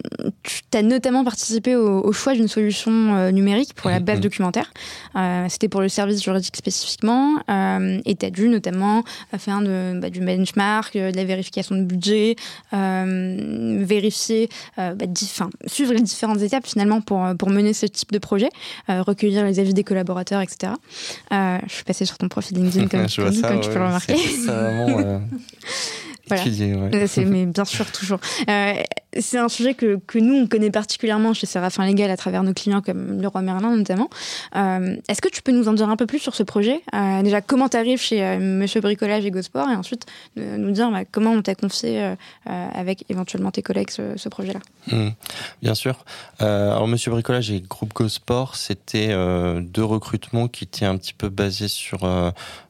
tu as notamment participé au, choix d'une solution euh, numérique pour la base mhm. documentaire. Euh, C'était pour le service juridique spécifiquement. Euh, et tu as dû notamment faire de, bah, du benchmark, de la vérification de budget, vérifier, bah, suivre les différentes étapes finalement pour, pour mener ce type de projet, recueillir les avis des collaborateurs, etc. je suis passée sur ton profil LinkedIn comme, tu, comme tu peux le remarquer. Euh, voilà. C'est, mais bien sûr, toujours. Euh, c'est un sujet que, que, nous, on connaît particulièrement chez Séraphin Légal à travers nos clients comme le Roi Merlin notamment. Euh, est-ce que tu peux nous en dire un peu plus sur ce projet? Déjà, comment tu arrives chez Monsieur Bricolage et GoSport et ensuite nous dire bah, comment on t'a confié avec éventuellement tes collègues ce, projet-là? Mmh. Bien sûr. alors, Monsieur Bricolage et Groupe GoSport, c'était deux recrutements qui étaient un petit peu basés sur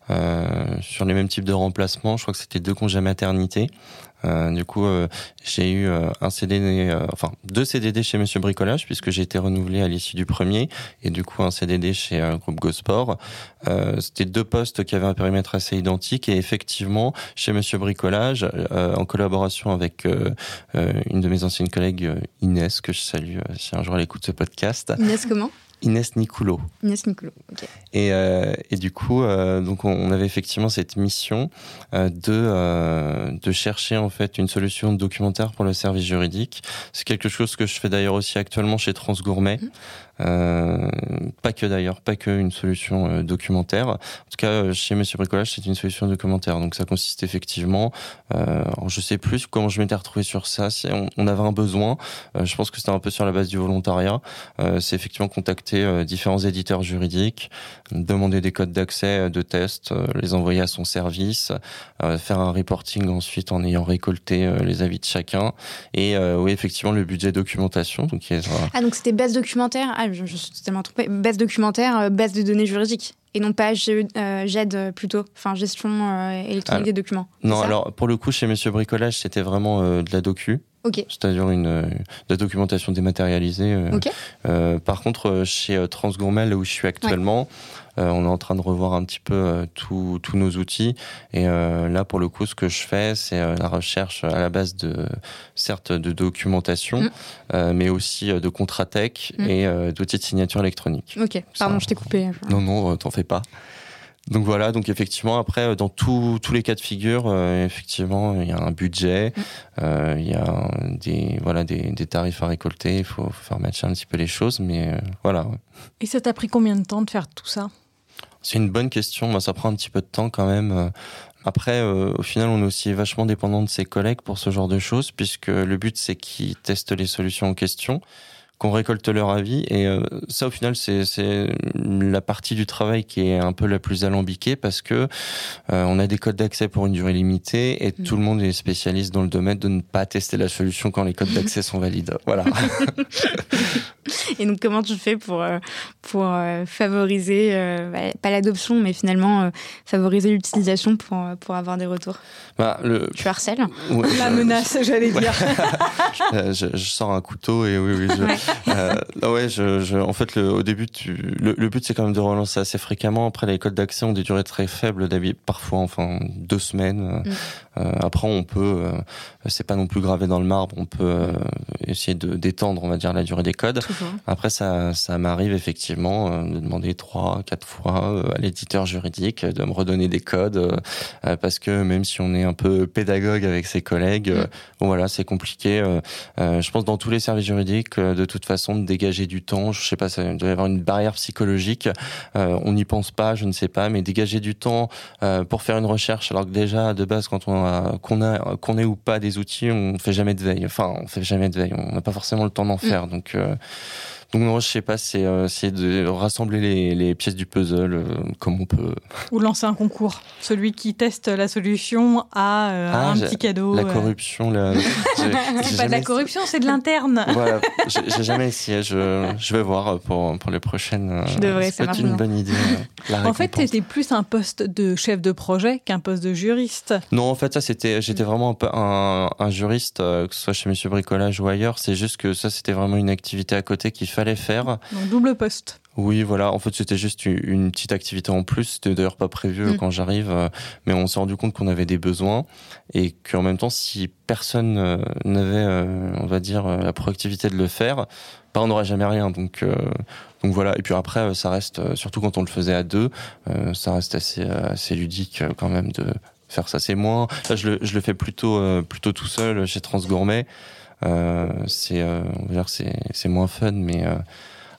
euh, sur les mêmes types de remplacements. Je crois que c'était deux congés maternité. Euh, du coup, euh, j'ai eu euh, un enfin deux CDD chez Monsieur Bricolage puisque j'ai été renouvelé à l'issue du premier, et du coup un CDD chez un groupe GoSport. C'était deux postes qui avaient un périmètre assez identique, et effectivement chez Monsieur Bricolage, en collaboration avec une de mes anciennes collègues Inès que je salue si un jour elle écoute ce podcast. Inès comment? Inès Nicolo. Inès Nicolo, ok. Et, euh, et du coup, euh, donc on avait effectivement cette mission euh, de de chercher en fait une solution documentaire pour le service juridique. C'est quelque chose que je fais d'ailleurs aussi actuellement chez Transgourmet. Mhm. Euh, pas que d'ailleurs, pas que une solution euh, documentaire. En tout cas, euh, chez Monsieur Bricolage, c'est une solution documentaire. Donc ça consiste effectivement, euh, je sais plus comment je m'étais retrouvé sur ça. Si on, avait un besoin, je pense que c'était un peu sur la base du volontariat. c'est effectivement contacter différents éditeurs juridiques, demander des codes d'accès de test, les envoyer à son service, faire un reporting ensuite en ayant récolté les avis de chacun. Et oui, effectivement, le budget documentation. Donc, ah, donc c'était base documentaire ah, je, suis totalement trompée. Base documentaire, euh, base de données juridiques. Et non pas GED euh, plutôt, enfin gestion euh, électronique des documents. Non, alors pour le coup, chez Monsieur Bricolage, c'était vraiment de la docu. Ok. C'est-à-dire une, de la documentation dématérialisée. par contre, chez Transgourmet, là où je suis actuellement, euh, on est en train de revoir un petit peu euh, tous nos outils. Et euh, là, pour le coup, ce que je fais, c'est la recherche à la base de, certes, de documentation, mm. mais aussi de contrat tech mm. et d'outils de signature électronique. Ok, pardon, je t'ai coupé. Non, non, t'en fais pas. Donc voilà, donc effectivement après dans tous les cas de figure, effectivement il y a un budget, mm. il y a des voilà des, des tarifs à récolter, il faut, faire matcher un petit peu les choses, mais voilà. Et ça t'a pris combien de temps de faire tout ça? C'est une bonne question. Moi, ça prend un petit peu de temps quand même. Après, euh, au final, on est aussi vachement dépendant de ses collègues pour ce genre de choses, puisque le but, c'est qu'ils testent les solutions en question qu'on récolte leur avis. Et euh, ça, au final, c'est la partie du travail qui est un peu la plus alambiquée parce que euh, on a des codes d'accès pour une durée limitée et mm. tout le monde est spécialiste dans le domaine de ne pas tester la solution quand les codes d'accès sont valides. Voilà. et donc, comment tu fais pour, euh, pour favoriser, bah, pas l'adoption, mais finalement favoriser l'utilisation pour, pour avoir des retours? Bah, le... Tu harcèles? La menace, j'allais dire. je, je, sors un couteau et oui, oui, je, euh, ouais, je, je, en fait, le, au début, tu, le, le, but c'est quand même de relancer assez fréquemment. Après, les codes d'accès ont des durées très faibles, parfois, enfin, deux semaines. Mm. Euh, après, on peut, euh, c'est pas non plus gravé dans le marbre, on peut euh, essayer de d'étendre, on va dire, la durée des codes. Après, ça, ça m'arrive effectivement de demander trois, quatre fois à l'éditeur juridique de me redonner des codes, parce que même si on est un peu pédagogue avec ses collègues, mm. bon voilà, c'est compliqué. je pense dans tous les services juridiques, de toute façon, de dégager du temps. Je sais pas, ça doit y avoir une barrière psychologique. on n'y pense pas, je ne sais pas, mais dégager du temps pour faire une recherche, alors que déjà de base, quand on qu'on a qu'on ait ou pas des outils, on fait jamais de veille. Enfin, on fait jamais de veille. On n'a pas forcément le temps d'en mm. faire. Donc euh, donc moi, je sais pas, c'est euh, de rassembler les, les, pièces du puzzle euh, comme on peut. Ou lancer un concours. Celui qui teste la solution a euh, ah, un petit cadeau. La corruption, là. c'est pas de la corruption, c'est de l'interne. voilà, j'ai jamais essayé. Je, je vais voir pour, pour les prochaines. Je devrais, C'est une bonne idée. en fait, c'était plus un poste de chef de projet qu'un poste de juriste. Non, en fait, ça, c'était, j'étais vraiment un, un, juriste, que ce soit chez Monsieur Bricolage ou ailleurs. C'est juste que ça, c'était vraiment une activité à côté qu'il fallait faire. Donc double poste. Oui, voilà. En fait, c'était juste une petite activité en plus. C'était d'ailleurs pas prévu mm. quand j'arrive, euh, mais on s'est rendu compte qu'on avait des besoins et qu'en même temps, si personne euh, n'avait, euh, on va dire, la proactivité de le faire, bah, on n'aurait jamais rien. Donc, donc voilà. Et puis après, ça reste, surtout quand on le faisait à deux, ça reste assez, assez ludique quand même de faire ça. C'est moins. Là, je le, je le fais plutôt, plutôt tout seul chez Transgourmet. C'est, on va dire, c'est, c'est moins fun, mais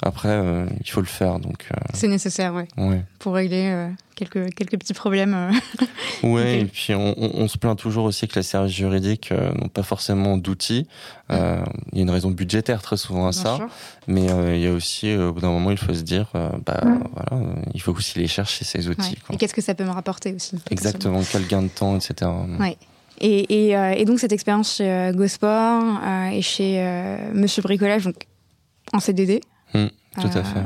après, euh, il faut le faire. Donc, euh, c'est nécessaire, ouais. Pour régler euh, quelques, quelques petits problèmes. ouais, et puis on, on, se plaint toujours aussi que les services juridiques n'ont pas forcément d'outils. Il y a une raison budgétaire très souvent à ça. Mais il y a aussi, au bout d'un moment, il faut se dire, bah, voilà, il faut aussi les chercher, ces outils. Et qu'est-ce que ça peut me rapporter aussi Exactement, quel gain de temps, etc. Ouais. Et, et, et, donc cette expérience chez Gosport et chez Monsieur Bricolage, donc en CDD, Mm, tout à fait. Euh,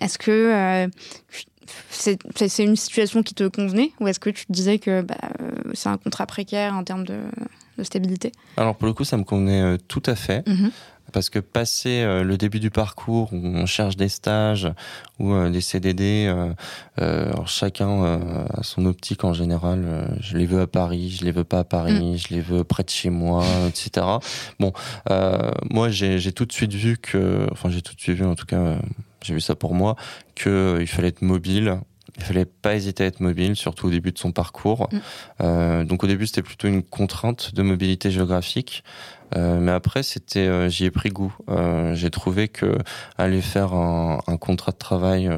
est-ce que euh, c'est une situation qui te convenait ou est-ce que tu te disais que bah, euh, c'est un contrat précaire en termes de, stabilité? Alors pour le coup, ça me convenait tout à fait. Mm-hmm. Parce que passer le début du parcours où on cherche des stages ou des CDD, alors chacun a son optique en général. je les veux à Paris, je les veux pas à Paris, mm. je les veux près de chez moi, etc. Bon, moi j'ai tout de suite vu que, enfin j'ai tout de suite vu en tout cas j'ai vu ça pour moi, qu'il euh, fallait être mobile. Il fallait pas hésiter à être mobile, surtout au début de son parcours. Mm. Euh, donc au début, c'était plutôt une contrainte de mobilité géographique. Euh, mais après, c'était, euh, j'y ai pris goût. Euh, j'ai trouvé que aller faire un, contrat de travail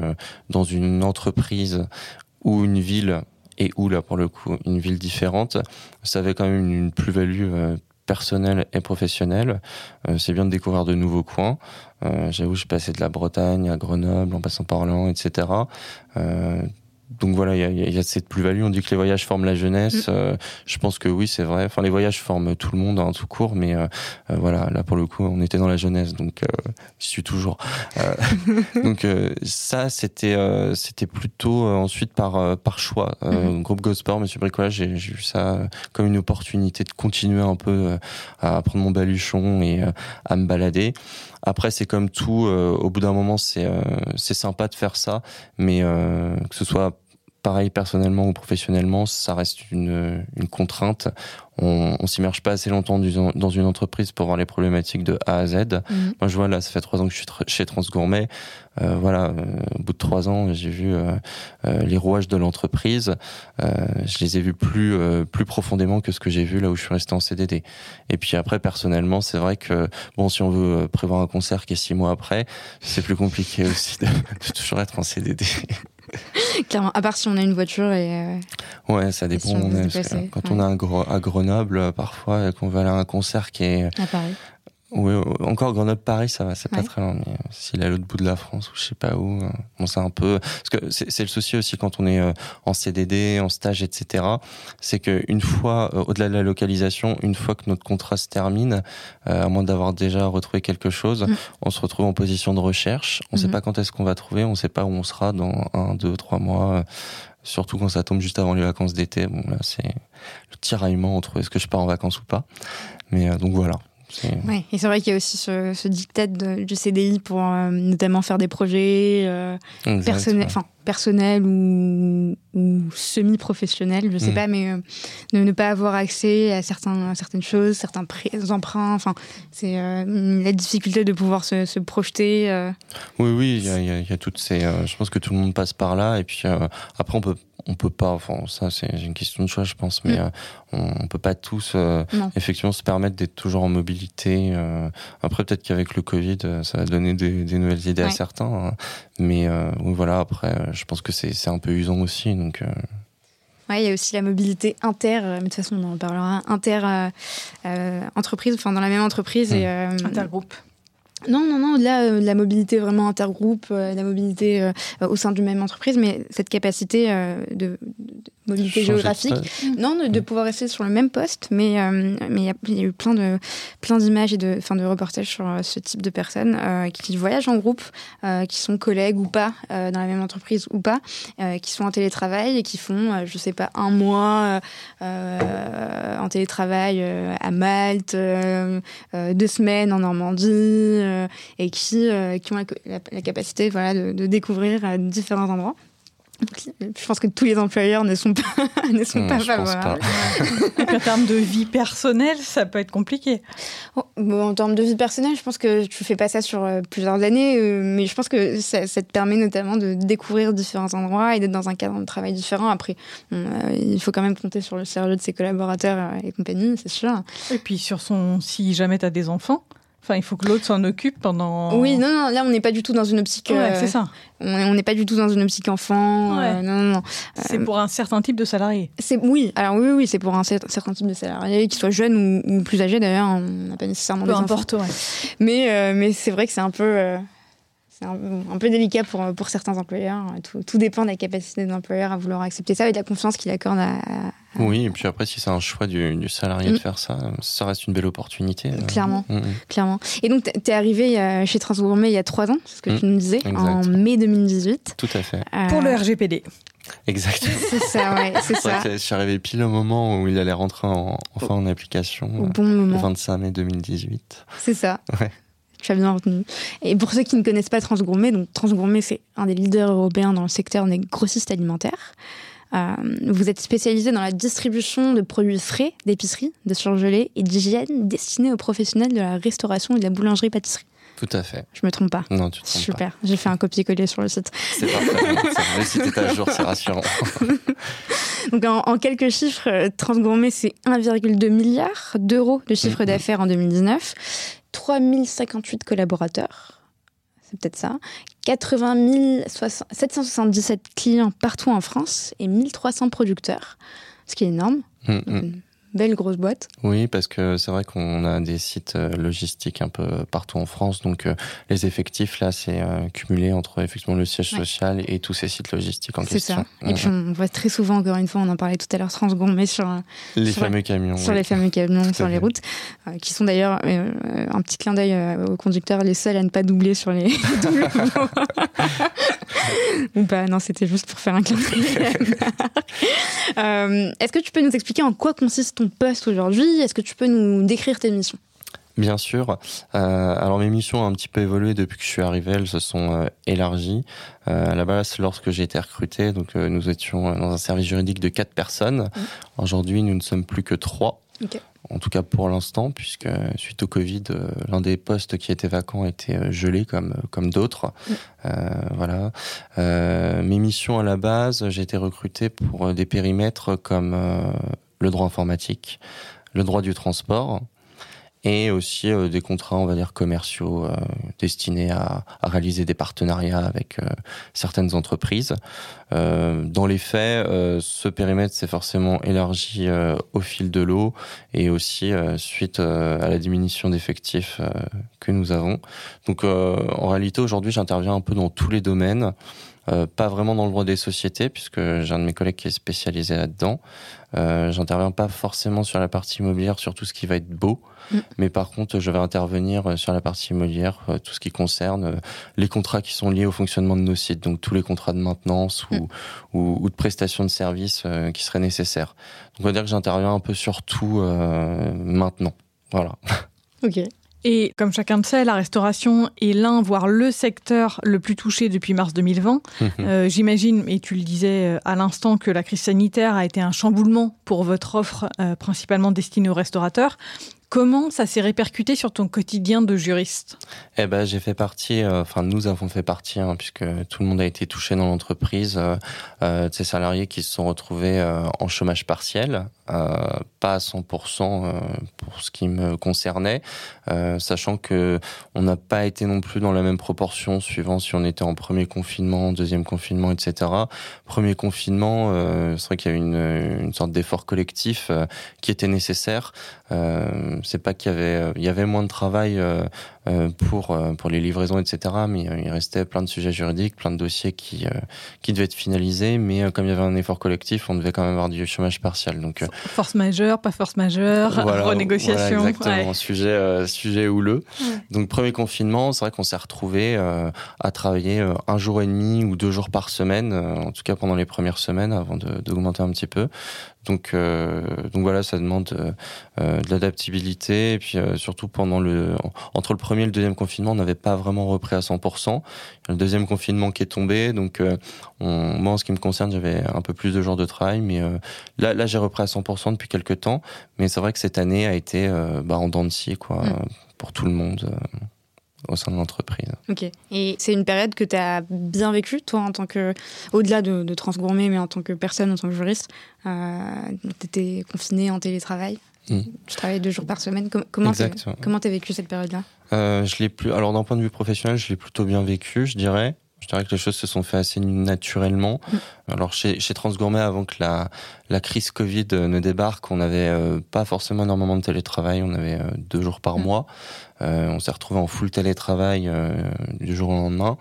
dans une entreprise ou une ville et où là pour le coup une ville différente, ça avait quand même une, plus-value personnel et professionnel. Euh, c'est bien de découvrir de nouveaux coins. Euh, J'avoue, je passé de la Bretagne à Grenoble, en passant par Lens, etc. donc voilà, il y a, cette plus-value. On dit que les voyages forment la jeunesse. Mm. Euh, je pense que oui, c'est vrai. Enfin, les voyages forment tout le monde en tout court, mais euh, euh, voilà, là pour le coup, on était dans la jeunesse, donc je suis toujours. donc ça, c'était c'était plutôt ensuite par par choix. Mm. Groupe Gosport, Monsieur Bricolage, j'ai vu ça comme une opportunité de continuer un peu à prendre mon baluchon et à me balader. Après, c'est comme tout. au bout d'un moment, c'est c'est sympa de faire ça, mais que ce soit pareil personnellement ou professionnellement, ça reste une, une contrainte. On, on s'immerge pas assez longtemps dans une entreprise pour voir les problématiques de A à Z. Mhm. Moi, je vois là, ça fait trois ans que je suis chez Transgourmet. Euh, voilà, euh, au bout de trois ans, j'ai vu euh, euh les rouages de l'entreprise. Euh, je les ai vus plus plus profondément que ce que j'ai vu là où je suis resté en CDD. Et puis après, personnellement, c'est vrai que bon, si on veut prévoir un concert qui est six mois après, c'est plus compliqué aussi de, de toujours être en CDD. Clairement, à part si on a une voiture et. Euh, ouais, ça dépend. quand on est à Grenoble, parfois, qu'on veut aller à un concert qui est. À Paris. Oui, encore Grenoble-Paris, ça va, c'est pas très loin. Mais euh, s'il est à l'autre bout de la France ou je sais pas où, euh, bon, c'est un peu. Parce que c'est le souci aussi quand on est euh, en CDD, en stage, etc. C'est qu'une fois, au-delà de la localisation, une fois que notre contrat se termine, à moins d'avoir déjà retrouvé quelque chose, mm. on se retrouve en position de recherche. On sait mm-hmm. pas quand est-ce qu'on va trouver, on sait pas où on sera dans un, deux, trois mois. Surtout quand ça tombe juste avant les vacances d'été. Bon, là, c'est le tiraillement entre est-ce que je pars en vacances ou pas. Mais donc voilà. Ouais, et c'est vrai qu'il y a aussi ce, ce dictat du CDI pour euh, notamment faire des projets euh, personnels, enfin personnels ou, ou semi-professionnels, je sais mm. pas, mais euh, ne, ne, pas avoir accès à, certains, certaines choses, certains emprunts. Enfin, c'est la difficulté de pouvoir se, se projeter. Oui, oui, il y a, toutes ces. je pense que tout le monde passe par là, et puis après on peut on peut pas, enfin ça c'est une question de choix je pense, mais mm. euh, on, peut pas tous euh, effectivement se permettre d'être toujours en mobilité. Euh. après peut-être qu'avec le Covid ça va donner des, des nouvelles idées à certains, hein. mais voilà après je pense que c'est un peu usant aussi donc. Ouais, il y a aussi la mobilité inter, mais de toute façon on en parlera, inter entreprise, enfin dans la même entreprise et mm. intergroupe. Non, non, non, au-delà euh, la mobilité vraiment intergroupe, euh, la mobilité euh, au sein d'une même entreprise, mais cette capacité de, mobilité géographique. Non, de, mm. pouvoir rester sur le même poste, mais euh, mais il y, a eu plein de plein d'images et de enfin de reportages sur euh, ce type de personnes euh, qui voyagent en groupe, qui sont collègues ou pas dans la même entreprise ou pas, qui sont en télétravail et qui font je sais pas un mois en télétravail à Malte, deux semaines en Normandie et qui qui ont la, capacité voilà de, de découvrir différents endroits. Je pense que tous les employeurs ne sont pas, ne sont hmm, pas favorables. en termes de vie personnelle, ça peut être compliqué. Oh, en termes de vie personnelle, je pense que tu fais pas ça sur euh, plusieurs années, euh, mais je pense que ça, te permet notamment de découvrir différents endroits et d'être dans un cadre de travail différent. Après, euh, il faut quand même compter sur le sérieux de ses collaborateurs et compagnie, c'est sûr. Et puis sur son, si jamais tu as des enfants, Enfin, il faut que l'autre s'en occupe pendant. Oui, non, non, là, on n'est pas du tout dans une optique. Ouais, c'est ça. On n'est pas du tout dans une optique enfant. non, non, non. C'est pour un certain type de salarié. C'est oui. Alors oui, oui, c'est pour un certain type de salarié, qu'il soit jeune ou, plus âgé d'ailleurs. On n'a pas nécessairement. Peu importe. Ouais. Mais mais c'est vrai que c'est un peu. C'est un, peu délicat pour, pour certains employeurs. Tout, tout dépend de la capacité de l'employeur à vouloir accepter ça et de la confiance qu'il accorde à, oui, et puis après, si c'est un choix du, salarié de mm. faire ça, ça reste une belle opportunité. Euh. Clairement, mm, mm. clairement. Et donc, tu es arrivé euh, chez Transgourmet il y a trois ans, c'est ce que tu nous disais, en mai 2018. Tout à fait. Euh, Pour le RGPD. Exactement. C'est ça, ouais, c'est ça. je suis arrivé pile au moment où il allait rentrer en, enfin en application. Au bon moment. Le 25 mai 2018. C'est ça. Ouais. Tu as bien retenu. Et pour ceux qui ne connaissent pas Transgourmet, donc Transgourmet, c'est un des leaders européens dans le secteur des grossistes alimentaires. Euh, vous êtes spécialisé dans la distribution de produits frais, d'épicerie, de surgelés et d'hygiène destinés aux professionnels de la restauration et de la boulangerie-pâtisserie. Tout à fait. Je me trompe pas. Non, tu te trompes Super. J'ai fait un copier-coller sur le site. C'est parfait. si t'es à jour, c'est rassurant. Donc, en, quelques chiffres, euh, Transgourmet, c'est 1,2 milliard d'euros de chiffre mm-hmm. d'affaires en 2019, 3058 collaborateurs, c'est peut-être ça. 80 777 clients partout en France et 1300 producteurs, ce qui est énorme. Mm, mm belle grosse boîte. Oui, parce que c'est vrai qu'on a des sites euh, logistiques un peu partout en France, donc euh, les effectifs là, c'est euh, cumulé entre effectivement le siège social et tous ces sites logistiques en question. C'est ça. Et puis on voit très souvent, encore une fois, on en parlait tout à l'heure, mais sur les fameux camions, sur les fameux camions sur les routes, qui sont d'ailleurs un petit clin d'œil aux conducteurs, les seuls à ne pas doubler sur les Ou pas Non, c'était juste pour faire un clin d'œil. Est-ce que tu peux nous expliquer en quoi consiste ton poste aujourd'hui. Est-ce que tu peux nous décrire tes missions? Bien sûr. Euh, alors mes missions ont un petit peu évolué depuis que je suis arrivé, elles se sont euh, élargies. Euh, à la base, lorsque j'ai été recruté, donc nous étions dans un service juridique de quatre personnes. Mmh. Aujourd'hui, nous ne sommes plus que trois. En tout cas pour l'instant, puisque suite au Covid, l'un des postes qui était vacant était gelé comme comme d'autres. Mmh. voilà. mes missions à la base, j'ai été recruté pour des périmètres comme le droit informatique, le droit du transport et aussi euh, des contrats, on va dire, commerciaux euh, destinés à, réaliser des partenariats avec euh, certaines entreprises. dans les faits, ce périmètre s'est forcément élargi au fil de l'eau et aussi suite à la diminution d'effectifs que nous avons. Donc, en réalité, aujourd'hui, j'interviens un peu dans tous les domaines. Euh, pas vraiment dans le droit des sociétés, puisque j'ai un de mes collègues qui est spécialisé là-dedans. Euh, J'interviens pas forcément sur la partie immobilière, sur tout ce qui va être beau, mm. mais par contre, je vais intervenir sur la partie immobilière, euh, tout ce qui concerne euh, les contrats qui sont liés au fonctionnement de nos sites, donc tous les contrats de maintenance ou, mm. ou, ou, de prestation de services qui seraient nécessaires. Donc on va dire que j'interviens un peu sur tout maintenant. Voilà. Ok. Et comme chacun le sait, la restauration est l'un, voire le secteur le plus touché depuis mars 2020. Mhm. Euh, j'imagine, et tu le disais euh, à l'instant, que la crise sanitaire a été un chamboulement pour votre offre, euh, principalement destinée aux restaurateurs. Comment ça s'est répercuté sur ton quotidien de juriste? Eh ben, j'ai fait partie, euh, enfin nous avons fait partie, hein, puisque tout le monde a été touché dans l'entreprise, euh, de ces salariés qui se sont retrouvés en chômage partiel, pas à 100% pour ce qui me concernait, sachant que on n'a pas été non plus dans la même proportion suivant si on était en premier confinement, deuxième confinement, etc. Premier confinement, c'est vrai qu'il y a une, une sorte d'effort collectif qui était nécessaire c'est pas qu'il y avait, il y avait moins de travail euh, pour pour les livraisons, etc. Mais il restait plein de sujets juridiques, plein de dossiers qui qui devaient être finalisés. Mais comme il y avait un effort collectif, on devait quand même avoir du chômage partiel. Donc force majeure, pas force majeure, renégociation. Voilà, exactement, sujet sujet houleux. Donc premier confinement, c'est vrai qu'on s'est retrouvé à travailler un jour et demi ou deux jours par semaine, en tout cas pendant les premières semaines, avant d'augmenter un petit peu. Donc, euh, donc voilà, ça demande euh, euh, de l'adaptabilité. Et puis surtout pendant le, entre le premier et le deuxième confinement, on n'avait pas vraiment repris à 100%. Le deuxième confinement qui est tombé, donc moi en ce qui me concerne, j'avais un peu plus de jours de travail, mais là, là j'ai repris à 100% depuis quelques temps. Mais c'est vrai que cette année a été bah, en dents de scie, quoi, mm. pour tout le monde au sein de l'entreprise. Ok. Et c'est une période que tu as bien vécue, toi, en tant que, au-delà de, de Transgourmet, mais en tant que personne, en tant que juriste. Euh, tu étais confiné en télétravail. Mm. Tu travaillais deux jours par semaine. comment tu as vécu cette période-là? Euh, Je l'ai plus. Alors d'un point de vue professionnel, je l'ai plutôt bien vécu, je dirais. Je dirais que les choses se sont fait assez naturellement. Mm. Alors chez, chez Transgourmet, avant que la, la crise Covid ne débarque, on n'avait euh, pas forcément énormément de télétravail. On avait euh, deux jours par mm. mois. Euh, on s'est retrouvé en full télétravail du jour au lendemain.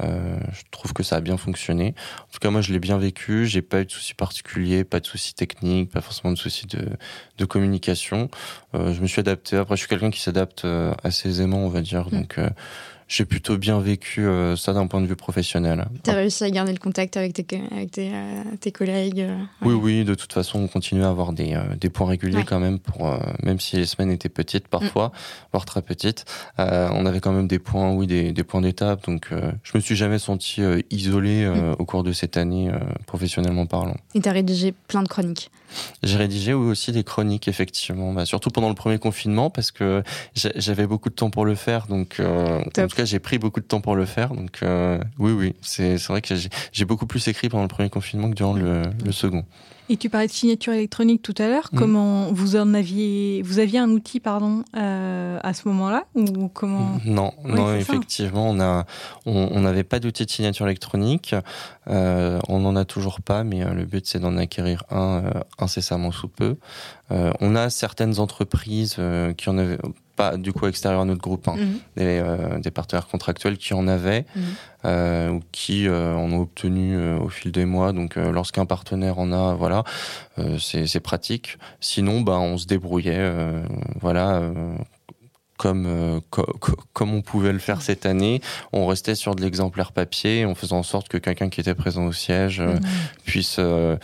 je trouve que ça a bien fonctionné. En tout cas, moi, je l'ai bien vécu. J'ai pas eu de soucis particuliers, pas de soucis techniques, pas forcément de soucis de, de communication. je me suis adapté. Après, je suis quelqu'un qui s'adapte assez aisément, on va dire. Mm. Donc, j'ai plutôt bien vécu euh, ça d'un point de vue professionnel. Tu as réussi à garder le contact avec tes, avec tes, euh, tes collègues euh, Oui, oui, de toute façon, on continue à avoir des, des points réguliers quand même, pour, même si les semaines étaient petites parfois, mm. voire très petites. on avait quand même des points, oui, des, des points d'étape. Donc, je me suis jamais senti isolé mm. au cours de cette année, professionnellement parlant. Et tu as rédigé plein de chroniques j'ai rédigé aussi des chroniques, effectivement, bah, surtout pendant le premier confinement, parce que j'avais beaucoup de temps pour le faire. Donc, euh, en tout cas, j'ai pris beaucoup de temps pour le faire. Donc, euh, oui, oui, c'est vrai que j'ai beaucoup plus écrit pendant le premier confinement que durant le, le second. Et tu parlais de signature électronique tout à l'heure. Mm. Comment vous en aviez, vous aviez un outil, pardon, euh, à ce moment-là ou comment Non, non, effectivement, on a, on n'avait pas d'outil de signature électronique. Euh, on n'en a toujours pas, mais euh, le but c'est d'en acquérir un incessamment sous peu. on a certaines entreprises qui en avaient pas du coup extérieur à notre groupe, hein, mhm. des, euh, des, partenaires contractuels qui en avaient mhm. euh, ou qui euh, en ont obtenu au fil des mois. Donc lorsqu'un partenaire en a, voilà, c'est pratique. Sinon, bah, on se débrouillait, voilà, comme, euh, comme on pouvait le faire cette année. On restait sur de l'exemplaire papier en faisant en sorte que quelqu'un qui était présent au siège euh, mmh. puisse euh,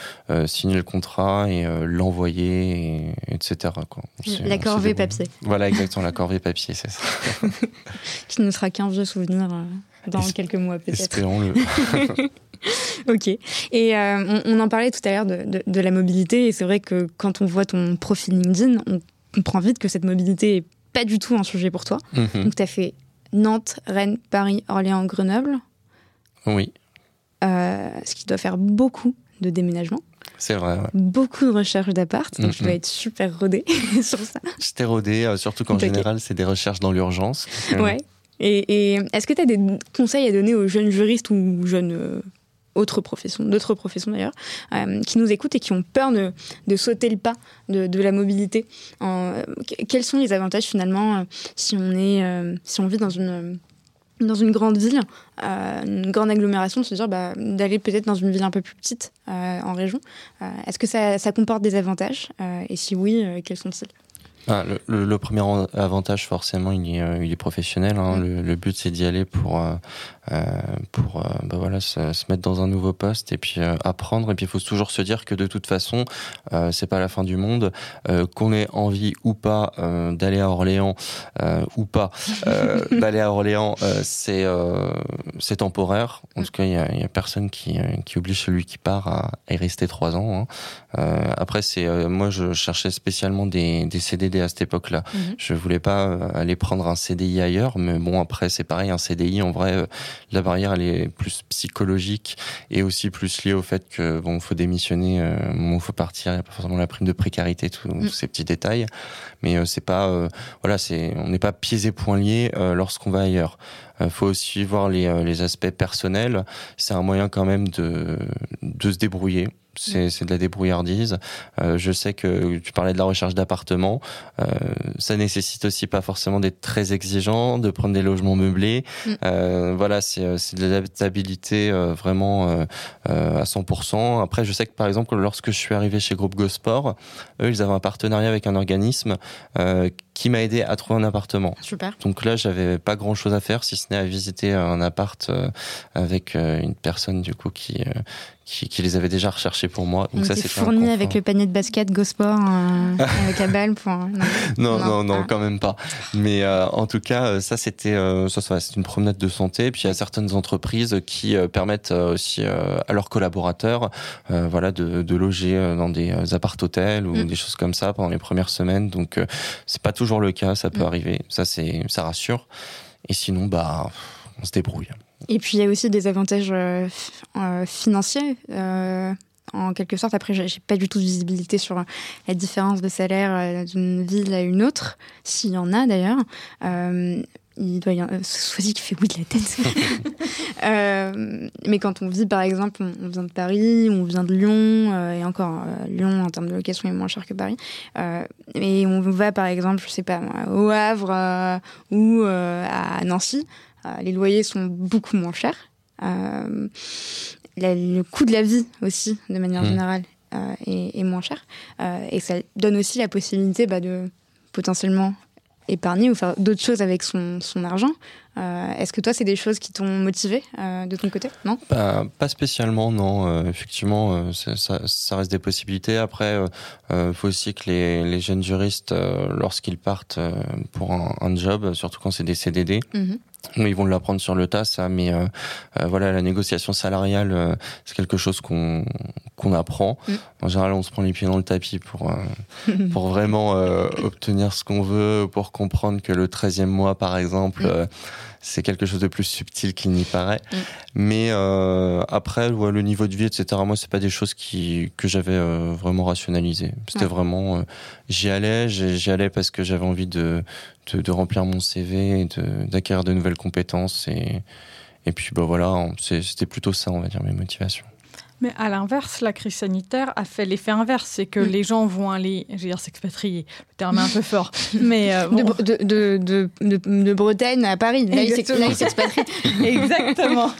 signer le contrat et l'envoyer, etc. Quoi. La corvée papier. Voilà, exactement, la corvée papier, c'est ça. qui ne sera qu'un vieux souvenir dans quelques mois peut-être. Espérons-le. ok. Et on, en parlait tout à l'heure de, de, de, la mobilité, et c'est vrai que quand on voit ton profil LinkedIn, on comprend vite que cette mobilité est pas du tout un sujet pour toi. Mhm. Donc, tu as fait Nantes, Rennes, Paris, Orléans, Grenoble. Oui. Euh, ce qui doit faire beaucoup de déménagements. C'est vrai. Beaucoup de recherches d'appart, donc je dois mhm. être super rodé sur ça. J'étais rodé, euh, surtout qu'en général, c'est des recherches dans l'urgence. Euh, ouais. Et, est-ce que tu as des conseils à donner aux jeunes juristes ou jeunes autres professions, d'autres professions d'ailleurs, euh, qui nous écoutent et qui ont peur de, de sauter le pas de, de la mobilité. Euh, quels sont les avantages finalement euh, si on est, si on vit dans une dans une grande ville, une grande agglomération, de se dire bah, d'aller peut-être dans une ville un peu plus petite en région. Est-ce que ça, ça, comporte des avantages Et si oui, quels sont-ils? Ah, le, le, premier avantage, forcément, il est, il est professionnel. Hein. Le, le, but, c'est d'y aller pour, pour euh, bah voilà se, se, mettre dans un nouveau poste et puis euh, apprendre et puis il faut toujours se dire que de toute façon c'est pas la fin du monde qu'on ait envie ou pas d'aller à Orléans ou pas d'aller à Orléans c'est c'est temporaire en tout cas il y a, y a, personne qui, qui oblige celui qui part à, y rester trois ans hein. après c'est moi je cherchais spécialement des, des CDD à cette époque là mhm. je voulais pas aller prendre un CDI ailleurs mais bon après c'est pareil un CDI en vrai la barrière elle est plus psychologique et aussi plus liée au fait que bon faut démissionner, euh, il faut partir, il n'y a pas forcément la prime de précarité, tous mm. ces petits détails. Mais euh, c'est pas euh, voilà, c'est on n'est pas pieds et poings liés euh, lorsqu'on va ailleurs. Il faut aussi voir les, les aspects personnels. C'est un moyen quand même de de se débrouiller. C'est de la débrouillardise. Euh, je sais que tu parlais de la recherche d'appartements. Euh, ça nécessite aussi pas forcément d'être très exigeant, de prendre des logements meublés. Mm. Euh, voilà, c'est de l'adaptabilité vraiment à 100%. Après, je sais que par exemple, lorsque je suis arrivé chez Groupe Gosport, eux, ils avaient un partenariat avec un organisme qui m'a aidé à trouver un appartement. Super. Donc là, j'avais pas grand chose à faire si ce à visiter un appart avec une personne du coup qui qui, les avait déjà recherchés pour moi. Donc, ça, c'est fourni avec le panier de basket GoSport euh, avec balle pour. Non, non, non, ah. quand même pas. Mais euh, en tout cas, euh, ça, c'était ça, ça c'est une promenade de santé. Puis il y a certaines entreprises qui permettent aussi à leurs collaborateurs, voilà, de, de, loger dans des appart-hôtels ou mm. des choses comme ça pendant les premières semaines. Donc c'est pas toujours le cas, ça peut mm. arriver. Ça, c'est ça rassure. Et sinon, bah, on se débrouille. Et puis il y a aussi des avantages euh, euh, financiers. Euh, en quelque sorte, après, j'ai pas du tout de visibilité sur la différence de salaire d'une ville à une autre, s'il y en a d'ailleurs. Il doit y avoir Soisy qui fait oui de la tête. mais quand on vit, par exemple, on, vient de Paris, on vient de Lyon, et encore, Lyon, en termes de location, est moins cher que Paris. et on va, par exemple, je sais pas, au Havre ou à Nancy. Euh, les loyers sont beaucoup moins chers. Euh, le coût de la vie aussi, de manière mmh. générale, euh, est, moins cher. et ça donne aussi la possibilité bah, de potentiellement épargner ou faire d'autres choses avec son, argent. Est-ce que toi, c'est des choses qui t'ont motivé de ton côté? Non? Bah, Pas spécialement, non. effectivement, ça, reste des possibilités. Après, il faut aussi que les, jeunes juristes, lorsqu'ils partent pour un, job, surtout quand c'est des CDD, mmh ils vont l'apprendre sur le tas, ça, mais euh, euh, voilà, la négociation salariale, euh, c'est quelque chose qu'on qu'on apprend. Mm. En général, on se prend les pieds dans le tapis pour pour vraiment obtenir ce qu'on veut, pour comprendre que le 13e mois, par exemple, mm c'est quelque chose de plus subtil qu'il n'y paraît. Mm. Mais euh, après, le niveau de vie, etc. Moi, c'est pas des choses qui que j'avais euh, vraiment rationalisées. C'était vraiment, euh, j'y allais, j'y allais parce que j'avais envie de, de, remplir mon CV et d'acquérir de, nouvelles compétences et et puis bah voilà, c'était plutôt ça, on va dire, mes motivations. Mais à l'inverse, la crise sanitaire a fait l'effet inverse, c'est que les gens vont aller, je veux dire, s'expatrier. Le terme est un peu fort, mais euh, de, de, de, Bretagne à Paris. Là, ils s'expatrient. Exactement.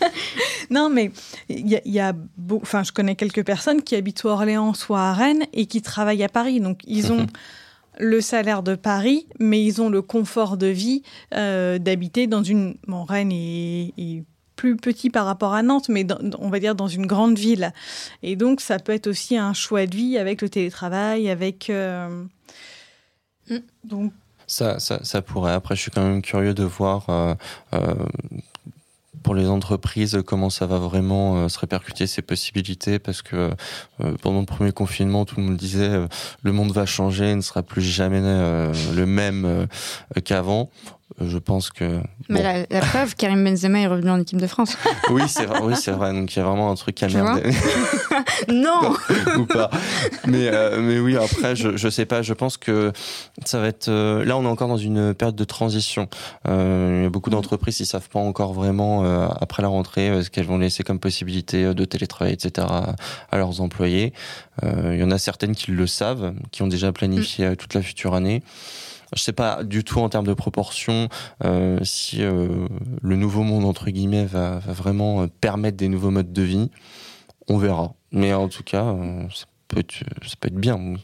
non, mais il y a, enfin, je connais quelques personnes qui habitent soit à Orléans, soit à Rennes et qui travaillent à Paris. Donc, ils ont le salaire de Paris, mais ils ont le confort de vie euh, d'habiter dans une. Bon, Rennes est plus petit par rapport à Nantes, mais on va dire dans une grande ville. Et donc, ça peut être aussi un choix de vie avec le télétravail, avec. Euh, mm. Donc. Ça, ça, pourrait. Après, je suis quand même curieux de voir. Euh, euh, pour les entreprises, comment ça va vraiment se répercuter ces possibilités Parce que pendant le premier confinement, tout le monde disait le monde va changer, ne sera plus jamais le même qu'avant je pense que. Mais la, preuve, Karim Benzema est revenu en équipe de France. oui, c'est vrai. Oui, c'est vrai. Donc il y a vraiment un truc à merder. non. Ou pas. Mais euh, mais oui. Après, je je sais pas. Je pense que ça va être. Euh, là, on est encore dans une période de transition. Euh, il y a beaucoup d'entreprises qui savent pas encore vraiment après la rentrée ce qu'elles vont laisser comme possibilité de télétravail, etc. à leurs employés. il y en a certaines qui le savent, qui ont déjà planifié mm. toute la future année. Je sais pas du tout en termes de proportion euh, si euh, le nouveau monde entre guillemets va, vraiment euh, permettre des nouveaux modes de vie. On verra. Mais en tout cas, ça peut être bien.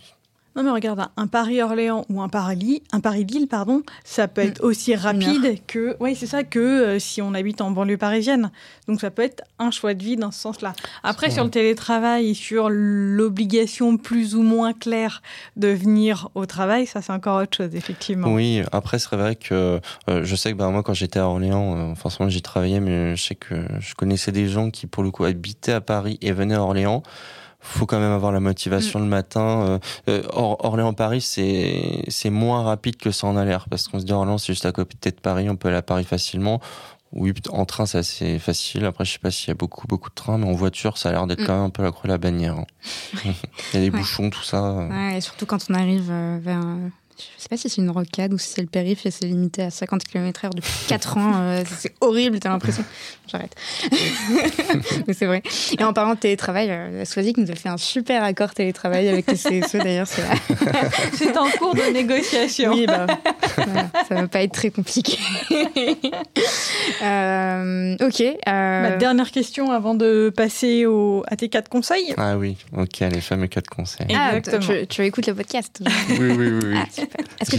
Non, mais regarde, un Paris-Orléans ou un Paris, un Paris-Lille, pardon, ça peut être mm. aussi rapide que, oui, c'est ça, que euh, si on habite en banlieue parisienne. Donc, ça peut être un choix de vie dans ce sens-là. Après, sur le télétravail et sur l'obligation plus ou moins claire de venir au travail, ça, c'est encore autre chose, effectivement. Oui, après, c'est vrai que euh, je sais que bah, moi, quand j'étais à Orléans, euh, forcément, j'y travaillais, mais je sais que je connaissais des gens qui, pour le coup, habitaient à Paris et venaient à Orléans faut quand même avoir la motivation mm. le matin. Euh, euh Orléans-Paris, c'est c'est moins rapide que ça en a l'air parce qu'on se dit Orléans, c'est juste à côté de Paris, on peut aller à Paris facilement. Oui, en train, c'est assez facile. Après, je sais pas s'il y a beaucoup, beaucoup de trains, mais en voiture, ça a l'air d'être mm. quand même un peu la crue la bannière. Hein. Il y a des bouchons, tout ça. Ouais, et surtout quand on arrive euh, vers je sais pas si c'est une rocade ou si c'est le périph' et c'est limité à 50 km/h depuis 4 ans. Euh, c'est horrible, t'as l'impression. J'arrête. Mais c'est vrai. Et en parlant de télétravail, euh, Swazik nous a fait un super accord télétravail avec les CSE d'ailleurs. C'est en cours de négociation. Oui, bah, voilà, ça va pas être très compliqué. euh, ok. Euh... Ma dernière question avant de passer au, à tes quatre conseils. Ah oui, ok, les fameux quatre conseils. Ah, tu, tu écoutes le podcast Oui, oui, oui. oui. Ah, est-ce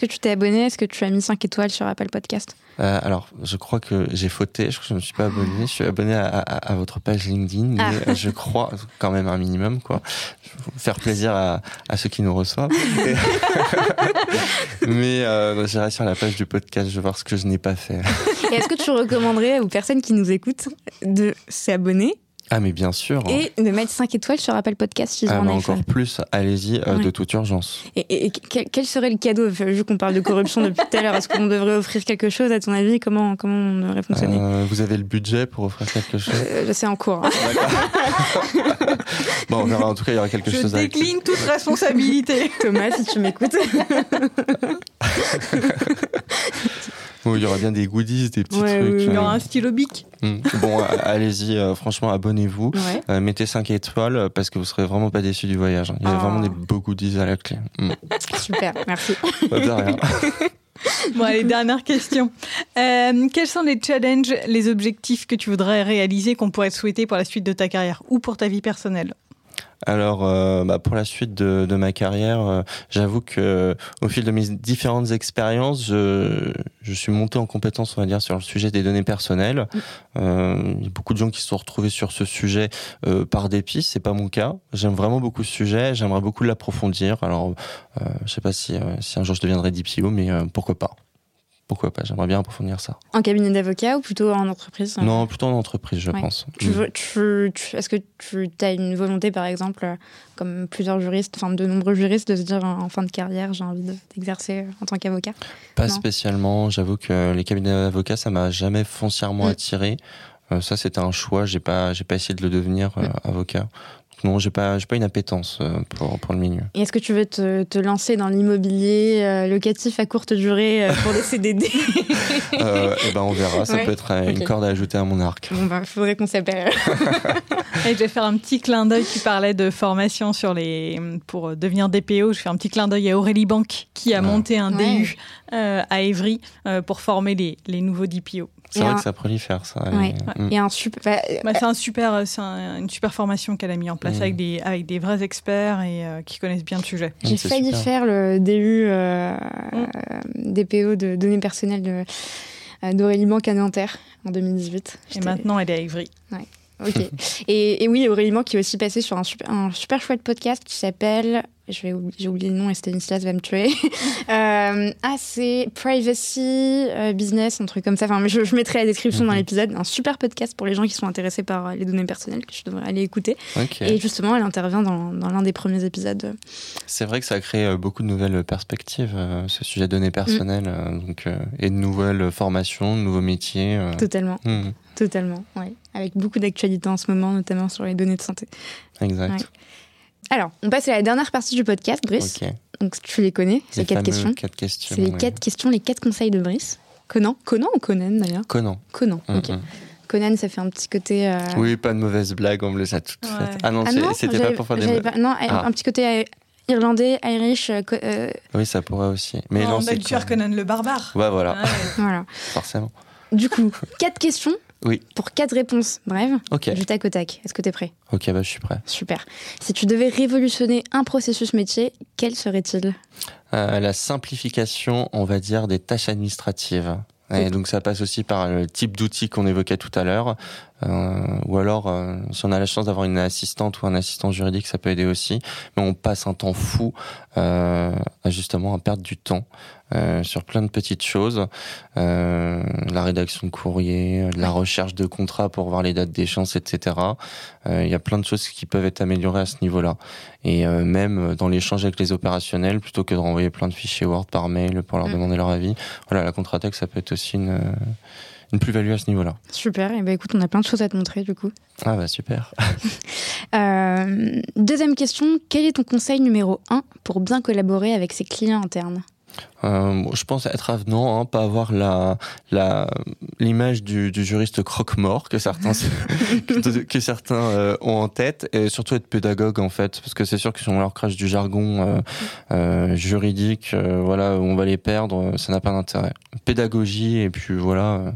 que, tu t'es abonné? Est-ce que tu as mis 5 étoiles sur Apple Podcast? Euh, Alors, je crois que j'ai fauté. Je crois que je ne me suis pas abonné. Je suis abonné à, votre page LinkedIn, mais ah. je crois quand même un minimum. quoi. Faire plaisir à, ceux qui nous reçoivent. mais euh, j'irai sur la page du podcast, je vais voir ce que je n'ai pas fait. est-ce que tu recommanderais aux personnes qui nous écoutent de s'abonner? Ah mais bien sûr. Et de mettre 5 étoiles sur Apple Podcast si ah, Encore plus, allez-y, euh, de toute urgence. Et, quel, serait le cadeau, vu qu'on parle de corruption depuis tout à l'heure, est-ce qu'on devrait offrir quelque chose à ton avis? Comment, comment on devrait fonctionner? Euh, Vous avez le budget pour offrir quelque chose? Euh, C'est en cours. Hein. bon, on verra, en tout cas, il y aura quelque chose à... Je décline toute responsabilité. Thomas, si tu m'écoutes. il y aura bien des goodies, des petits trucs. il y aura un stylo bic. Hmm. Bon, allez-y, euh, franchement, abonnez-vous. Euh, mettez 5 étoiles euh, parce que vous serez vraiment pas déçus du voyage. Hein. Il y a vraiment oh. des beaux goodies à la clé. Hmm. Super, merci. Pas de rien. Bon, allez, dernière question. quels sont les challenges, les objectifs que tu voudrais réaliser, qu'on pourrait te souhaiter pour la suite de ta carrière ou pour ta vie personnelle? Alors, euh, bah, pour la suite de, de ma carrière, euh, j'avoue que au fil de mes différentes expériences, je, je, suis monté en compétence, on va dire, sur le sujet des données personnelles. Mm. Euh, il y a beaucoup de gens qui se sont retrouvés sur ce sujet euh, par dépit. C'est pas mon cas. J'aime vraiment beaucoup ce sujet. J'aimerais beaucoup l'approfondir. Alors, je sais pas si, si un jour je deviendrai DPO, mais pourquoi pas pourquoi pas J'aimerais bien approfondir ça. En cabinet d'avocat ou plutôt en entreprise Non, plutôt en entreprise, je pense. Tu mm. tu, Est-ce que tu as une volonté, par exemple, comme plusieurs juristes, enfin de nombreux juristes, de se dire en fin de carrière, j'ai envie d'exercer en tant qu'avocat? Pas spécialement. J'avoue que les cabinets d'avocats, ça m'a jamais foncièrement mm. attiré. Euh, ça, c'était un choix. J'ai pas, j'ai pas essayé de le devenir euh, mm. avocat. Non, j'ai pas, j'ai pas une appétence euh, pour, pour le milieu. Et est-ce que tu veux te, te lancer dans l'immobilier euh, locatif à courte durée euh, pour les CDD euh, Eh ben, on verra. Ça peut être une corde à ajouter à mon arc. Bon, ben, faudrait qu'on s'appelle. Et je vais faire un petit clin d'œil. Tu parlais de formation sur les, pour devenir DPO. Je fais un petit clin d'œil à Aurélie Banque qui a monté un DU à Évry pour former les, les nouveaux DPO. C'est vrai que ça prolifère, ça. Et, un super. Bah, bah, c'est un super, c'est une super formation qu'elle a mis en place mm. avec des avec des vrais experts et euh, qui connaissent bien le sujet. J'ai failli faire le DU euh, mm. DPO de données personnelles de euh, d'Aurélie Manque à Nanterre en 2018. Et maintenant, elle est à Ivry. Ouais. Ok. et, et, oui, Aurélie Manque qui est aussi passé sur un super, un super chouette podcast qui s'appelle j'ai oublié le nom et Stanislas va me tuer. euh, ah, c'est Privacy euh, Business, un truc comme ça. Enfin, je, je mettrai la description dans mhm. l'épisode. Un super podcast pour les gens qui sont intéressés par euh, les données personnelles que je devrais aller écouter. Et justement, elle intervient dans, dans l'un des premiers épisodes. C'est vrai que ça a créé euh, beaucoup de nouvelles perspectives, ce sujet données personnelles, mm. donc, et de nouvelles formations, de nouveaux métiers. Totalement. Mm. Totalement, oui. Avec beaucoup d'actualités en ce moment, notamment sur les données de santé. Exact. Alors, on passe à la dernière partie du podcast, Brice. Donc, tu les connais, ces quatre questions. Quatre questions. C'est les quatre questions, les quatre conseils de Brice. Conan Conan ou Conan d'ailleurs Conan. Conan, mm, ok. Mm. Conan, ça fait un petit côté. Euh, oui, pas de mauvaise blague, on me le sait tout de. Ah non, ah c'était pas pour faire des Non, ah. un petit côté euh, irlandais, irish. Euh, oui, ça pourrait aussi. Mais non, on a tué Conan le barbare. Ouais, voilà. voilà. Forcément. Du coup, quatre questions oui. Pour quatre réponses brèves, Ok. du tac au tac. Est-ce que tu es prêt? Ok, bah, je suis prêt. Super. Si tu devais révolutionner un processus métier, quel serait-il? Euh, La simplification, on va dire, des tâches administratives. Et donc ça passe aussi par le type d'outils qu'on évoquait tout à l'heure, euh, ou alors euh, si on a la chance d'avoir une assistante ou un assistant juridique, ça peut aider aussi. Mais on passe un temps fou euh, justement à perdre du temps euh, sur plein de petites choses, euh, la rédaction de courrier, la recherche de contrats pour voir les dates d'échéance, etc. Euh, il y a plein de choses qui peuvent être améliorées à ce niveau-là. Et même dans l'échange avec les opérationnels, plutôt que de renvoyer plein de fichiers Word par mail pour leur mm. demander leur avis, voilà, la contre-attaque, ça peut être aussi une une plus-value à ce niveau-là. Super, et bah écoute, on a plein de choses à te montrer du coup. Ah bah super. euh, deuxième question, quel est ton conseil numéro un pour bien collaborer avec ses clients internes? Euh, je pense être avenant, hein, pas avoir la la l'image du, du, juriste croque-mort que certains que, certains euh, ont en tête, et surtout être pédagogue en fait, parce que c'est sûr que si on leur crache du jargon euh juridique, voilà, on va les perdre, ça n'a pas d'intérêt. Pédagogie et puis voilà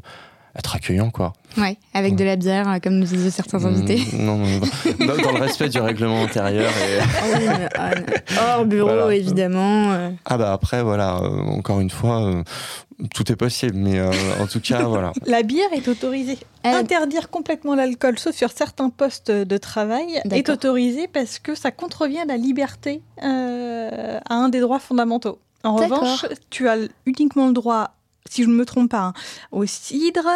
être accueillant, quoi. Ouais, avec de la bière, euh, comme nous disaient certains invités. Mm, non, non, dans, le respect du règlement intérieur. Et... Ah ah, hors bureau, évidemment. Euh. Ah bah après, voilà, euh, encore une fois, tout est possible, mais en tout cas, voilà. La bière est autorisée. Interdire complètement l'alcool, sauf sur certains postes de travail, est autorisé parce que ça contrevient à la liberté, à un des droits fondamentaux. En revanche, tu as uniquement le droit si je ne me trompe pas, hein, au cidre,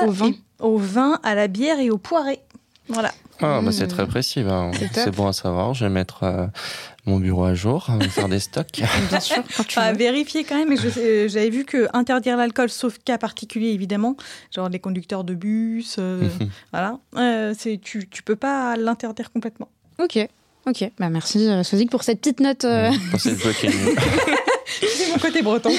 au vin. à la bière et au poiré. Voilà. Ah, bah c'est très précis. Bah, c'est bon à savoir. Je vais mettre euh, mon bureau à jour, faire des stocks. Bien sûr. vérifier quand même. J'avais vu que interdire l'alcool, sauf cas particulier évidemment, genre les conducteurs de bus, euh, voilà. Euh, tu tu peux pas l'interdire complètement. Ok. Ok, bah merci Sozik pour cette petite note. C'est mon côté breton.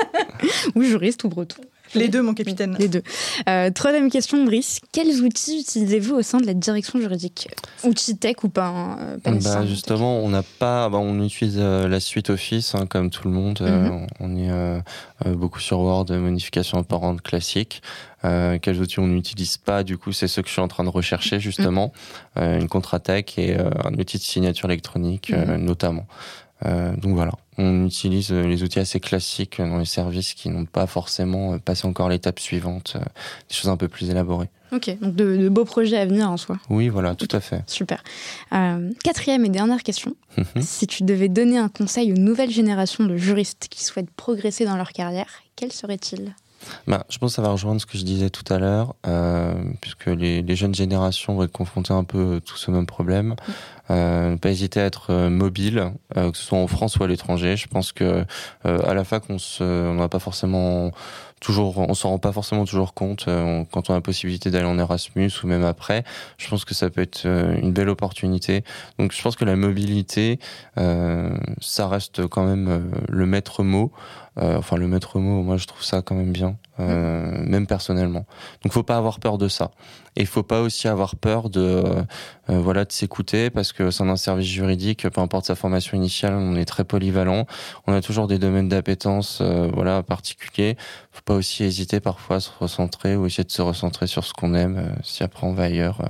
ou juriste ou breton. Les deux, mon capitaine. Les deux. Euh, troisième question, Brice. Quels outils utilisez-vous au sein de la direction juridique? Outils tech ou pas, hein, bah, Justement, on n'a pas. Bah, on utilise euh, la suite Office, hein, comme tout le monde. Euh, mhm. on est beaucoup sur Word, modification apparente classique. quels outils on n'utilise pas? Du coup, c'est ce que je suis en train de rechercher justement. Mhm. une contre-attaque et un outil de signature électronique, mhm. notamment. Euh, donc voilà, on utilise euh, les outils assez classiques dans les services qui n'ont pas forcément euh, passé encore l'étape suivante, des choses un peu plus élaborées. Ok, donc de, beaux projets à venir en soi. Oui, voilà, tout à fait. Super. quatrième et dernière question. Mhm. si tu devais donner un conseil aux nouvelles générations de juristes qui souhaitent progresser dans leur carrière, quel serait-il? Bah, je pense que ça va rejoindre ce que je disais tout à l'heure, euh, puisque les, jeunes générations vont être confrontées un peu tous au même problème. Euh, ne pas hésiter à être euh, mobile, euh, que ce soit en France ou à l'étranger. Je pense que à la fac, on n'a pas forcément toujours, on s'en rend pas forcément toujours compte quand on a la possibilité d'aller en Erasmus ou même après. Je pense que ça peut être une belle opportunité. Donc, je pense que la mobilité, ça reste quand même le maître mot. Euh, enfin, le maître mot, moi, je trouve ça quand même bien, euh, même personnellement. Donc, faut pas avoir peur de ça. Et faut pas aussi avoir peur de, euh, voilà, de s'écouter parce que c'est un service juridique, peu importe sa formation initiale, on est très polyvalent. On a toujours des domaines d'appétence, voilà, particuliers. Faut pas aussi hésiter parfois à se recentrer ou essayer de se recentrer sur ce qu'on aime. si après on va ailleurs,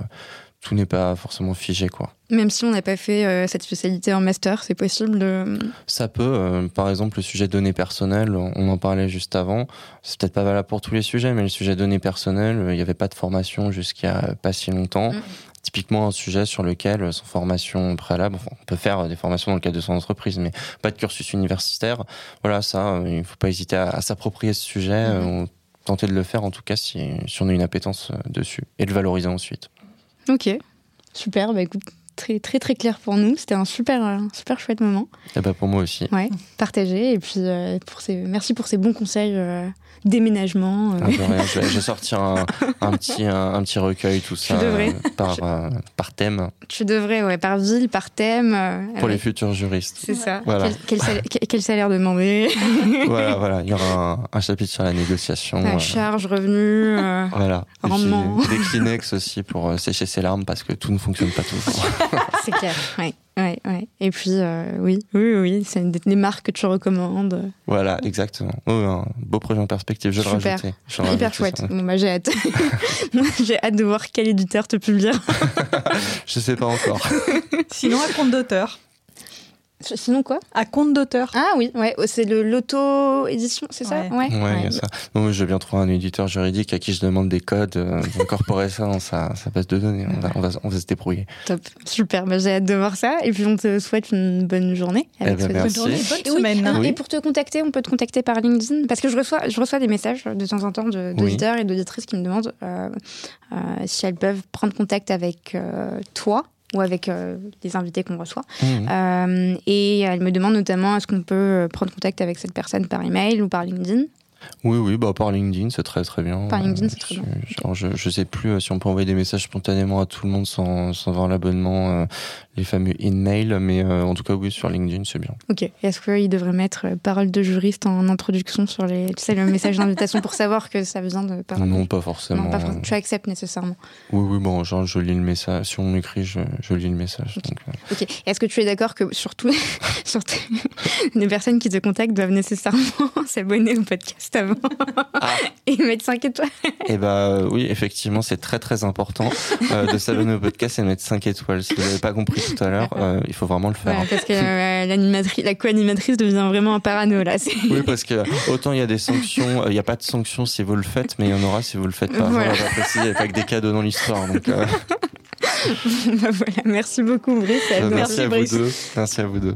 tout n'est pas forcément figé, quoi. Même si on n'a pas fait euh, cette spécialité en master, c'est possible de... Ça peut. Euh, par exemple, le sujet données personnelles, on en parlait juste avant. C'est peut-être pas valable pour tous les sujets, mais le sujet données personnelles, euh, il n'y avait pas de formation jusqu'à pas si longtemps. Mm. Typiquement un sujet sur lequel, sans formation préalable, on peut faire des formations dans le cadre de son entreprise, mais pas de cursus universitaire. Voilà, ça, il ne faut pas hésiter à, s'approprier ce sujet, mm. tenter de le faire en tout cas si, si on a une appétence dessus, et le valoriser ensuite. Ok, super. Bah écoute, très très très clair pour nous. C'était un super super chouette moment. Et bah pour moi aussi. Ouais, partagé et puis euh, pour ces merci pour ces bons conseils euh, déménagement. Euh. Ah, je, vais, sortir un, petit un, petit recueil tout ça par par thème. Tu devrais ouais par ville par thème. pour les futurs juristes. C'est ça. Voilà. Quel, salaire, demander? Voilà voilà il y aura un, chapitre sur la négociation. La charge revenu. voilà. Rendement. Des Kleenex aussi pour sécher ses larmes parce que tout ne fonctionne pas toujours. c'est clair, oui. Ouais, ouais. Et puis, euh, oui, oui, oui, c'est des, marques que tu recommandes. Voilà, exactement. Oh, un beau projet en perspective, je le rajouter. Hyper chouette. Bon, bah, j'ai hâte. j'ai hâte de voir quel éditeur te publie. je sais pas encore. Sinon, un compte d'auteur. Sinon quoi? À compte d'auteur. Ah oui, ouais, c'est le l'auto-édition, c'est ça? Ouais, ouais, ça. Non, je vais bien trouver un éditeur juridique à qui je demande des codes, euh, d'incorporer ça dans sa, base de données. On va, on va, on va se débrouiller. Top, super, bah, j'ai hâte de voir ça. Et puis on te souhaite une bonne journée. Avec eh ben, merci. Bonne journée, bonne semaine. Et pour te contacter, on peut te contacter par LinkedIn parce que je reçois, je reçois des messages de temps en temps d'auditeurs et d'auditrices qui me demandent euh, euh, si elles peuvent prendre contact avec toi ou avec euh, les invités qu'on reçoit. Mmh. Euh, et elle me demande notamment est-ce qu'on peut prendre contact avec cette personne par email ou par LinkedIn? Oui, oui, bah, par LinkedIn, c'est très très bien. Par LinkedIn, c'est très bien. Je, je, sais plus euh, si on peut envoyer des messages spontanément à tout le monde sans, sans avoir l'abonnement, euh, les fameux in-mail, mais euh, en tout cas, oui, sur LinkedIn, c'est bien. Ok. Est-ce qu'il devrait mettre parole de juriste en introduction sur les, tu sais, le message d'invitation pour savoir que ça vient de. Par... Non, pas forcément. Non, pas forcément. Tu acceptes nécessairement. Oui, oui, bon, genre, je lis le message. Si on m'écrit, je, je, lis le message. Ok. okay. Est-ce que tu es d'accord que surtout, surtout les personnes qui te contactent doivent nécessairement s'abonner au podcast? Avant ah. et mettre 5 étoiles. Eh bah oui, effectivement, c'est très très important euh, de s'abonner au podcast et de mettre 5 étoiles. Si vous n'avez pas compris tout à l'heure, euh, il faut vraiment le faire. Ouais, parce que euh, l'animatrice, la co-animatrice devient vraiment un parano là. Oui, parce que autant il y a des sanctions, il n'y a pas de sanctions si vous le faites, mais il y en aura si vous le faites pas. Voilà. Il n'y a pas que des cadeaux dans l'histoire. Donc, bah voilà, merci beaucoup Brice. Merci, merci à vous deux. Merci à vous deux.